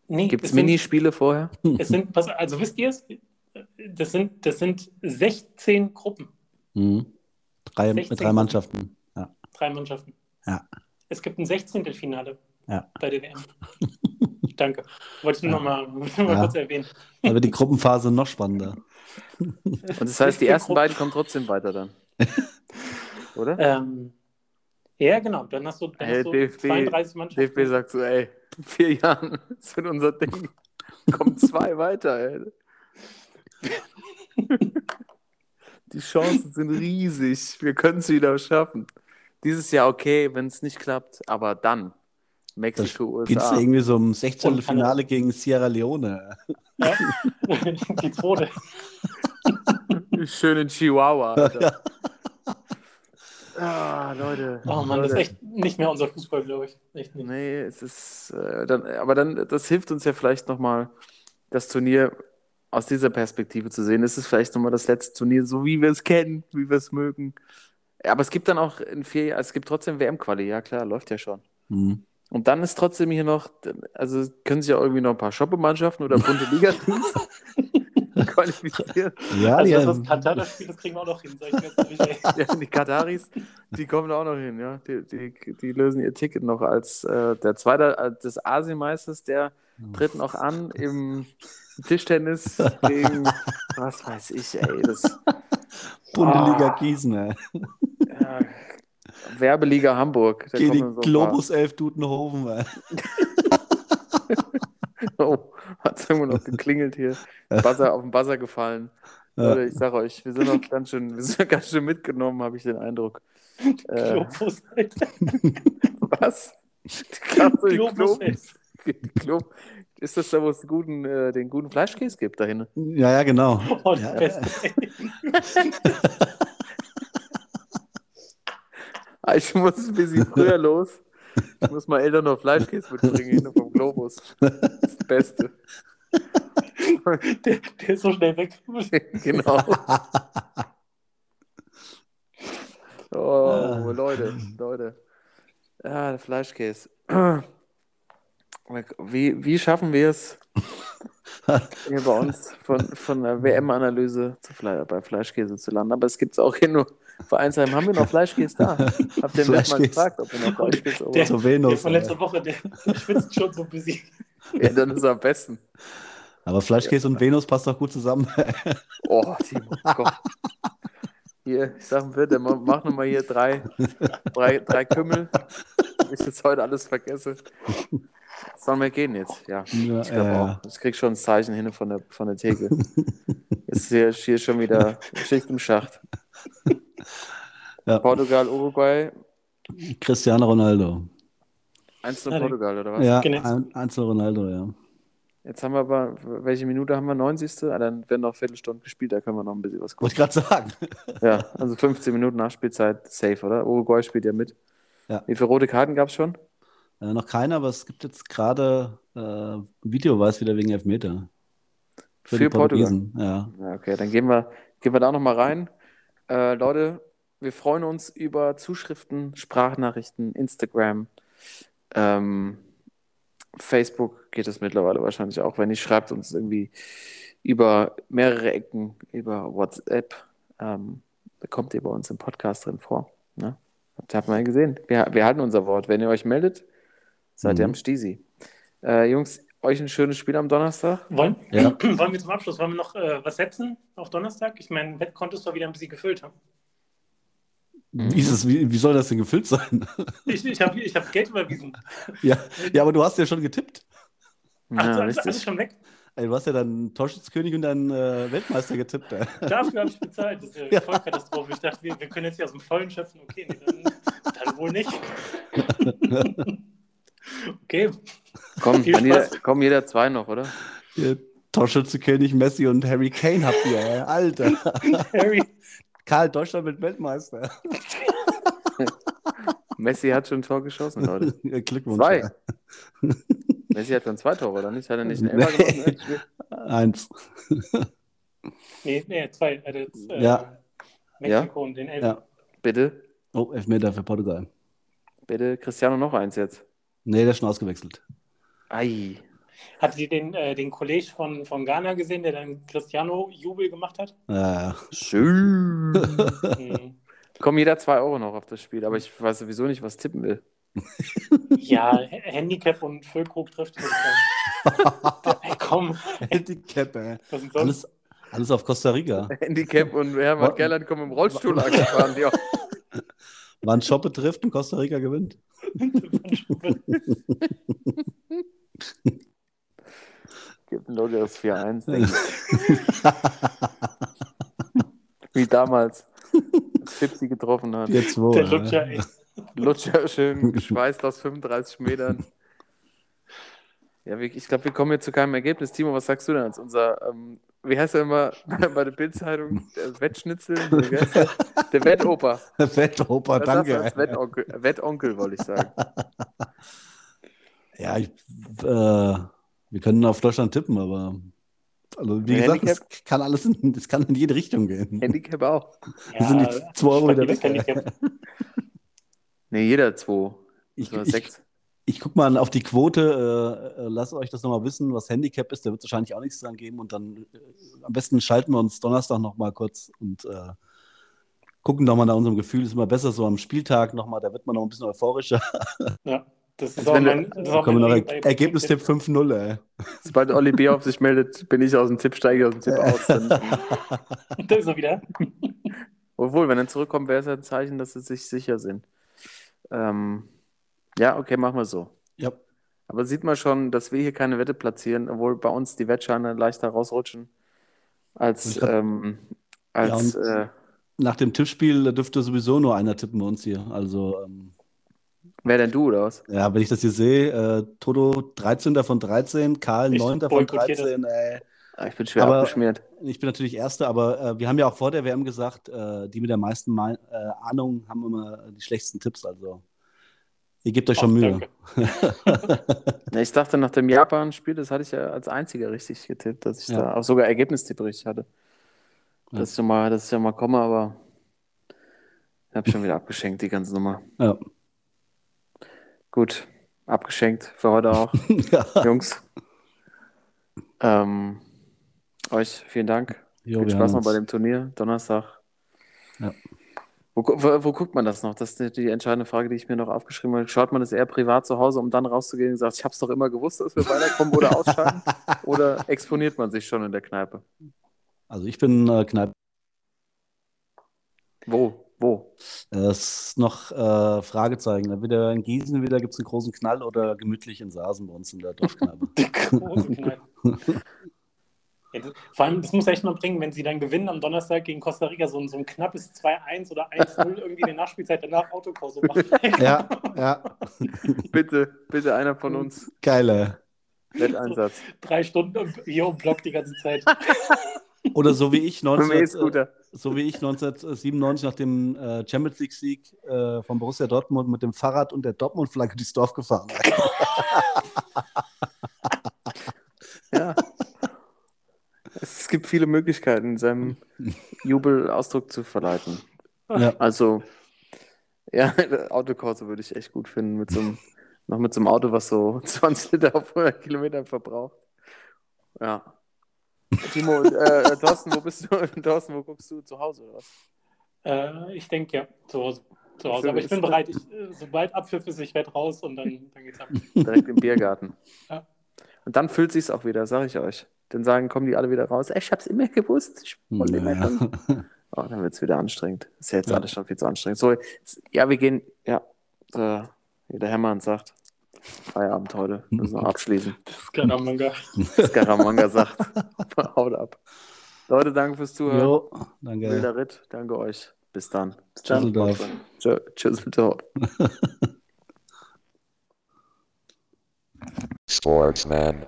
Speaker 4: Nee,
Speaker 2: Gibt es
Speaker 4: sind-
Speaker 2: Minispiele vorher?
Speaker 4: Es sind, also wisst ihr es? Das sind, das sind 16 Gruppen.
Speaker 3: Mhm. Drei,
Speaker 4: 16
Speaker 3: mit drei. Mannschaften. Ja.
Speaker 4: Drei Mannschaften.
Speaker 3: Ja.
Speaker 4: Es gibt ein 16. Finale
Speaker 3: Ja.
Speaker 4: bei der WM. Danke. Wollte ich nur
Speaker 3: Ja.
Speaker 4: noch mal, noch mal
Speaker 3: Ja.
Speaker 4: kurz erwähnen.
Speaker 3: Aber die Gruppenphase noch spannender.
Speaker 2: Und das heißt, die
Speaker 4: 16
Speaker 2: ersten
Speaker 4: Gruppen.
Speaker 2: beiden kommen trotzdem weiter dann. Oder?
Speaker 4: Ähm, ja, genau. Dann hast du, dann
Speaker 2: Hey,
Speaker 4: hast du
Speaker 2: DFB
Speaker 4: 32 Mannschaften.
Speaker 2: DFB sagt so, ey, vier Jahren, das wird unser Ding. Kommen zwei weiter, ey. Die Chancen sind riesig. Wir können es wieder schaffen. Dieses Jahr okay, wenn es nicht klappt, aber dann Mexiko,
Speaker 3: Geht's
Speaker 2: USA.
Speaker 3: irgendwie so um 16.
Speaker 4: Und
Speaker 3: Finale gegen Sierra Leone.
Speaker 4: Ja. die zweite.
Speaker 2: Schön in Chihuahua. Alter. Ah, Leute.
Speaker 4: Oh Mann, das ist
Speaker 2: Leute.
Speaker 4: echt nicht mehr unser Fußball, glaube ich. Echt nicht.
Speaker 2: Nee, es ist, äh, dann, aber dann, das hilft uns ja vielleicht nochmal, das Turnier aus dieser Perspektive zu sehen. Es ist vielleicht nochmal das letzte Turnier, so wie wir es kennen, wie wir es mögen. Aber es gibt dann auch in vier Jahren, es gibt trotzdem WM-Quali, ja klar, läuft ja schon.
Speaker 3: Mhm.
Speaker 2: Und dann ist trotzdem hier noch, also können sich ja irgendwie noch ein paar Shoppe-Mannschaften oder bunte Liga-Teams qualifizieren.
Speaker 3: Ja,
Speaker 4: Also
Speaker 3: die,
Speaker 4: das, was Katar das spielt, das kriegen wir auch noch hin.
Speaker 2: Ja, die Kataris, die kommen da auch noch hin, ja. Die, die, die lösen ihr Ticket noch als äh, der Zweite äh, des Asienmeisters, der tritt noch an im Tischtennis gegen, was weiß ich, ey, das
Speaker 3: Bundesliga
Speaker 2: Ah.
Speaker 3: Gießen, ey.
Speaker 2: ja, Werbeliga Hamburg.
Speaker 3: Gegen die Globus 11 Dudenhofen, ey.
Speaker 2: Oh, hat irgendwo noch geklingelt hier. Buzzer, auf den Buzzer gefallen.
Speaker 3: Ja.
Speaker 2: Ich sag euch, wir sind noch ganz schön, wir sind ganz schön mitgenommen, habe ich den Eindruck. Äh,
Speaker 4: Globus, Alter.
Speaker 2: was? Klasse,
Speaker 4: Globus,
Speaker 2: Glob-
Speaker 4: ey.
Speaker 2: Glob- Ist das da, wo es guten, äh, den guten Fleischkäse gibt da hinten?
Speaker 3: Ja, ja, genau.
Speaker 4: Oh, das
Speaker 3: Ja.
Speaker 2: Ah, Ich muss ein bisschen früher los. Ich muss mal Eltern noch Fleischkäse mitbringen, vom Globus. Das das Beste.
Speaker 4: Der, der ist so schnell weg.
Speaker 2: genau. Oh, Leute, Leute. Ja, der Fleischkäse. Wie, wie schaffen wir es hier bei uns von, von der WM-Analyse zu Fle bei Fleischkäse zu landen? Aber es gibt es auch hier nur Vereinsheim. Haben wir noch Fleischkäse da? Habt ihr im letzten Mal gefragt, ob wir noch Fleischkäse
Speaker 4: Der,
Speaker 2: haben?
Speaker 4: Der
Speaker 3: Venus.
Speaker 4: von letzter Woche, der schwitzt schon so ein bisschen.
Speaker 2: Ja, dann ist er am besten.
Speaker 3: Aber Fleischkäse und Venus passt doch gut zusammen.
Speaker 2: Oh, Timo, komm. Hier, ich sag bitte, mach nochmal hier drei, drei, drei Kümmel. Wenn ich jetzt heute alles vergesse. Sollen wir gehen jetzt? Ja,
Speaker 3: Ja,
Speaker 2: ich glaube
Speaker 3: ja,
Speaker 2: auch. Ich krieg schon ein Zeichen hin von der, von der Theke. Ist hier, hier schon wieder Schicht im Schacht.
Speaker 3: Ja.
Speaker 2: Portugal, Uruguay,
Speaker 3: Cristiano Ronaldo.
Speaker 2: 1
Speaker 4: Ja,
Speaker 2: Portugal, oder was?
Speaker 3: Ja,
Speaker 4: Genau.
Speaker 3: ein, Einzel Ronaldo, ja.
Speaker 2: Jetzt haben wir aber, welche Minute haben wir? 90. Ah, dann werden noch Viertelstunde gespielt, da können wir noch ein bisschen was gucken.
Speaker 3: Wollte ich gerade sagen.
Speaker 2: Ja, also 15 Minuten Nachspielzeit, safe, oder? Uruguay spielt ja mit.
Speaker 3: Ja.
Speaker 2: Wie viele rote Karten gab es schon?
Speaker 3: Äh, noch keiner, aber es gibt jetzt gerade äh, ein Videobeweis wieder wegen Elfmeter.
Speaker 2: Für
Speaker 3: die
Speaker 2: Portugal?
Speaker 3: Ja.
Speaker 2: Ja, okay, dann gehen wir, gehen wir da nochmal rein. Äh, Leute, wir freuen uns über Zuschriften, Sprachnachrichten, Instagram, ähm, Facebook geht es mittlerweile wahrscheinlich auch. Wenn nicht, schreibt uns irgendwie über mehrere Ecken, über WhatsApp. Ähm, da kommt ihr bei uns im Podcast drin vor. Ne? Habt ihr mal gesehen. Wir, wir halten unser Wort. Wenn ihr euch meldet, seid ihr
Speaker 3: Mhm.
Speaker 2: am Stisi. Äh, Jungs, euch ein schönes Spiel am Donnerstag.
Speaker 4: Wollen,
Speaker 3: Ja.
Speaker 4: wollen wir zum Abschluss, wollen wir noch äh, was setzen auf Donnerstag? Ich meine, Wettkontos war wieder ein bisschen gefüllt. Hm?
Speaker 3: Wie, ist es, wie, wie soll das denn gefüllt sein?
Speaker 4: Ich, ich habe ich hab Geld überwiesen.
Speaker 3: ja, ja, aber du hast ja schon getippt.
Speaker 4: Ach,
Speaker 2: Ja,
Speaker 4: so, alles, alles schon weg?
Speaker 3: Ey, du hast ja dann Torschützkönig und dann äh, Weltmeister getippt. Ey.
Speaker 4: Dafür habe ich bezahlt. Das ist eine
Speaker 3: Ja.
Speaker 4: Vollkatastrophe. Ich dachte, wir, wir können jetzt hier aus dem Vollen schöpfen. Okay, nee, dann, dann wohl nicht. Okay,
Speaker 2: Komm, jeder,
Speaker 4: Spaß.
Speaker 2: komm, jeder zwei noch, oder?
Speaker 3: Ihr Torschützenkönig Messi und Harry Kane habt ihr, ey. Alter.
Speaker 4: Harry.
Speaker 3: Karl, Deutschland wird Weltmeister.
Speaker 2: Messi hat schon ein Tor geschossen, Leute.
Speaker 3: Glückwunsch.
Speaker 2: Zwei.
Speaker 3: ey.
Speaker 2: Messi hat schon zwei Tore, oder nicht? Hat er nicht einen
Speaker 3: Nee.
Speaker 2: Elfer gemacht? im Spiel?
Speaker 3: Eins.
Speaker 4: Nee, nee, zwei. Also jetzt, äh,
Speaker 3: Ja.
Speaker 4: Mexiko und den Elf.
Speaker 3: Ja.
Speaker 2: Bitte,
Speaker 3: Oh, Elfmeter für Portugal.
Speaker 2: bitte, Cristiano noch eins jetzt.
Speaker 3: Nee, der ist schon ausgewechselt.
Speaker 2: Ei.
Speaker 4: Hattet ihr den, äh, den Kollege von, von Ghana gesehen, der dann Cristiano-Jubel gemacht hat?
Speaker 3: Äh,
Speaker 2: Schön.
Speaker 4: Hm.
Speaker 2: Komm, jeder zwei Euro noch auf das Spiel, aber ich weiß sowieso nicht, was tippen will.
Speaker 4: Ja, Handicap und Füllkrug trifft. würde ich sagen. Ey, komm,
Speaker 3: Handicap, ey.
Speaker 4: sind sonst?
Speaker 3: Alles, alles auf Costa Rica.
Speaker 2: Handicap und Hermann Gerland kommen im Rollstuhl angefahren. Ja.
Speaker 3: Wann Schoppe trifft und Costa Rica gewinnt.
Speaker 2: Gibt ein lockeres 4-1, denke ich. Wie damals, als Fipsi getroffen hat.
Speaker 3: 4-2.
Speaker 4: Der
Speaker 3: ey.
Speaker 4: Lutscher, ey.
Speaker 2: Lutscher schön geschweißt aus 35 Metern. Ja, ich glaube, wir kommen jetzt zu keinem Ergebnis. Timo, was sagst du denn als unser, ähm, wie heißt er immer bei der Bildzeitung? Der Wettschnitzel? Der? der Wettoper.
Speaker 3: Wettoper, danke.
Speaker 2: als. Wettonkel, Wettonkel, wollte ich sagen.
Speaker 3: Ja, ich, äh, wir können auf Deutschland tippen, aber also, wie
Speaker 2: Ein
Speaker 3: gesagt, es
Speaker 2: Handicap?
Speaker 3: kann alles in, es kann in jede Richtung gehen.
Speaker 2: Handicap auch.
Speaker 3: Wir sind die zwei Euro wieder weg.
Speaker 4: Handicap.
Speaker 2: Nee, jeder zwei.
Speaker 3: Ich,
Speaker 2: Oder
Speaker 3: ich,
Speaker 2: sechs.
Speaker 3: ich gucke mal auf die Quote, äh, äh, lasst euch das nochmal wissen, was Handicap ist. Da wird es wahrscheinlich auch nichts dran geben. Und dann äh, am besten schalten wir uns Donnerstag nochmal kurz und äh, gucken doch mal nach unserem Gefühl. Ist immer besser so am Spieltag nochmal, da wird man noch ein bisschen euphorischer.
Speaker 4: Ja, das ist auch mein, das auch mein
Speaker 3: noch er Ergebnistipp 5-0, ey.
Speaker 2: Sobald Olli B. auf sich meldet, bin ich aus dem Tipp, steige ich aus dem Tipp aus. Dann,
Speaker 4: Da ist er wieder.
Speaker 2: obwohl, wenn er zurückkommt, wäre es ja ein Zeichen, dass sie sich sicher sind. Ähm, ja, okay, machen wir so.
Speaker 3: Ja.
Speaker 2: Aber sieht man schon, dass wir hier keine Wette platzieren, obwohl bei uns die Wettscheine leichter rausrutschen als, ähm, als
Speaker 3: Ja,
Speaker 2: äh,
Speaker 3: Nach dem Tippspiel dürfte sowieso nur einer tippen bei uns hier. Also, ähm,
Speaker 2: wer denn du oder was?
Speaker 3: ja, wenn ich das hier sehe, äh, Toto 13. von 13, Karl
Speaker 4: Ich
Speaker 3: 9. von
Speaker 4: boykottiere
Speaker 3: 13, ey.
Speaker 2: Ah, Ich bin schwer
Speaker 3: Aber-
Speaker 2: abgeschmiert.
Speaker 3: Ich bin natürlich Erster, aber äh, wir haben ja auch vor der WM gesagt, äh, die mit der meisten Mal, äh, Ahnung haben immer die schlechtesten Tipps. Also, ihr gebt euch schon
Speaker 4: Ach,
Speaker 3: Mühe.
Speaker 4: danke.
Speaker 2: Ja, Ich dachte, nach dem Japan-Spiel, das hatte ich ja als einziger richtig getippt, dass ich
Speaker 3: Ja.
Speaker 2: da auch sogar Ergebnistipp richtig hatte.
Speaker 3: Ja.
Speaker 2: Dass ich, noch mal, dass ich ja mal komme, aber ich habe schon wieder abgeschenkt, die ganze Nummer.
Speaker 3: Ja.
Speaker 2: Gut, abgeschenkt für heute auch.
Speaker 3: ja.
Speaker 2: Jungs, ähm, euch vielen Dank.
Speaker 3: Jo,
Speaker 2: Viel Spaß noch bei dem Turnier, Donnerstag.
Speaker 3: Ja.
Speaker 2: Wo, wo, wo guckt man das noch? Das ist die- die entscheidende Frage, die ich mir noch aufgeschrieben habe. Schaut man das eher privat zu Hause, um dann rauszugehen und sagt, ich habe es doch immer gewusst, dass wir weiterkommen oder ausscheiden? oder exponiert man sich schon in der Kneipe?
Speaker 3: Also, ich bin äh, Kneipe.
Speaker 2: Wo? Wo?
Speaker 3: Es ist noch äh, Fragezeichen. Entweder in Gießen wieder gibt es einen großen Knall oder gemütlich in Saasen bei uns in der Dorfkneipe.
Speaker 4: Die große Kneipe. Ja, das, vor allem, das muss echt mal bringen, wenn sie dann gewinnen am Donnerstag gegen Costa Rica, so, ein- so ein knappes 2-1 oder 1-0 irgendwie in der Nachspielzeit danach Autopause machen.
Speaker 3: ja, ja.
Speaker 2: Bitte, bitte einer von uns.
Speaker 3: Geile.
Speaker 2: Wetteinsatz.
Speaker 4: Drei Stunden hier im Block die ganze Zeit.
Speaker 3: Oder so wie ich
Speaker 2: Mit dem
Speaker 3: 19, äh,
Speaker 2: E-Scooter.
Speaker 3: So wie ich 1997 nach dem äh, Champions League Sieg äh, von Borussia Dortmund mit dem Fahrrad und der Dortmund-Flagge durchs Dorf gefahren.
Speaker 2: Ja. Es gibt viele Möglichkeiten in seinem Jubelausdruck zu verleiten.
Speaker 3: Ja.
Speaker 2: Also, ja, Autokorso würde ich echt gut finden, mit so einem, noch mit so einem Auto, was so 20 Liter auf 100 Kilometern verbraucht. Ja. Timo, äh, Thorsten, wo bist du? Thorsten, wo guckst du? Zu Hause oder was?
Speaker 4: Äh, ich denke ja, zu Hause. Zu Hause. Aber ich bin bereit. Ich, äh, sobald Abpfiff ist, ich werde raus und dann, dann geht's ab.
Speaker 2: Direkt im Biergarten.
Speaker 4: Ja.
Speaker 2: Und dann füllt sich's auch wieder, sag ich euch. Dann sagen, kommen die alle wieder raus. Ey, ich hab's immer gewusst. Ich wollte immer schon. Oh, dann wird's wieder anstrengend. Ist ja jetzt
Speaker 3: Ja.
Speaker 2: alles schon viel zu anstrengend. So, jetzt, ja, wir gehen, ja, äh, wie der Hermann sagt, Feierabend heute. Müssen wir abschließen.
Speaker 4: Das ist kein Manga.
Speaker 2: Scaramanga sagt, haut ab. Leute, danke fürs Zuhören.
Speaker 3: Jo, danke.
Speaker 2: Wilder Ritt, danke euch. Bis dann.
Speaker 3: Tschüsseldorf.
Speaker 2: Tschüsseldorf.
Speaker 1: Sportsman.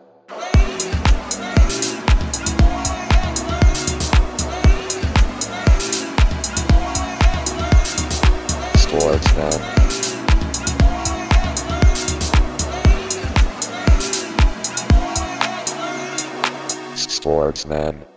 Speaker 1: Sportsman. Sportsman.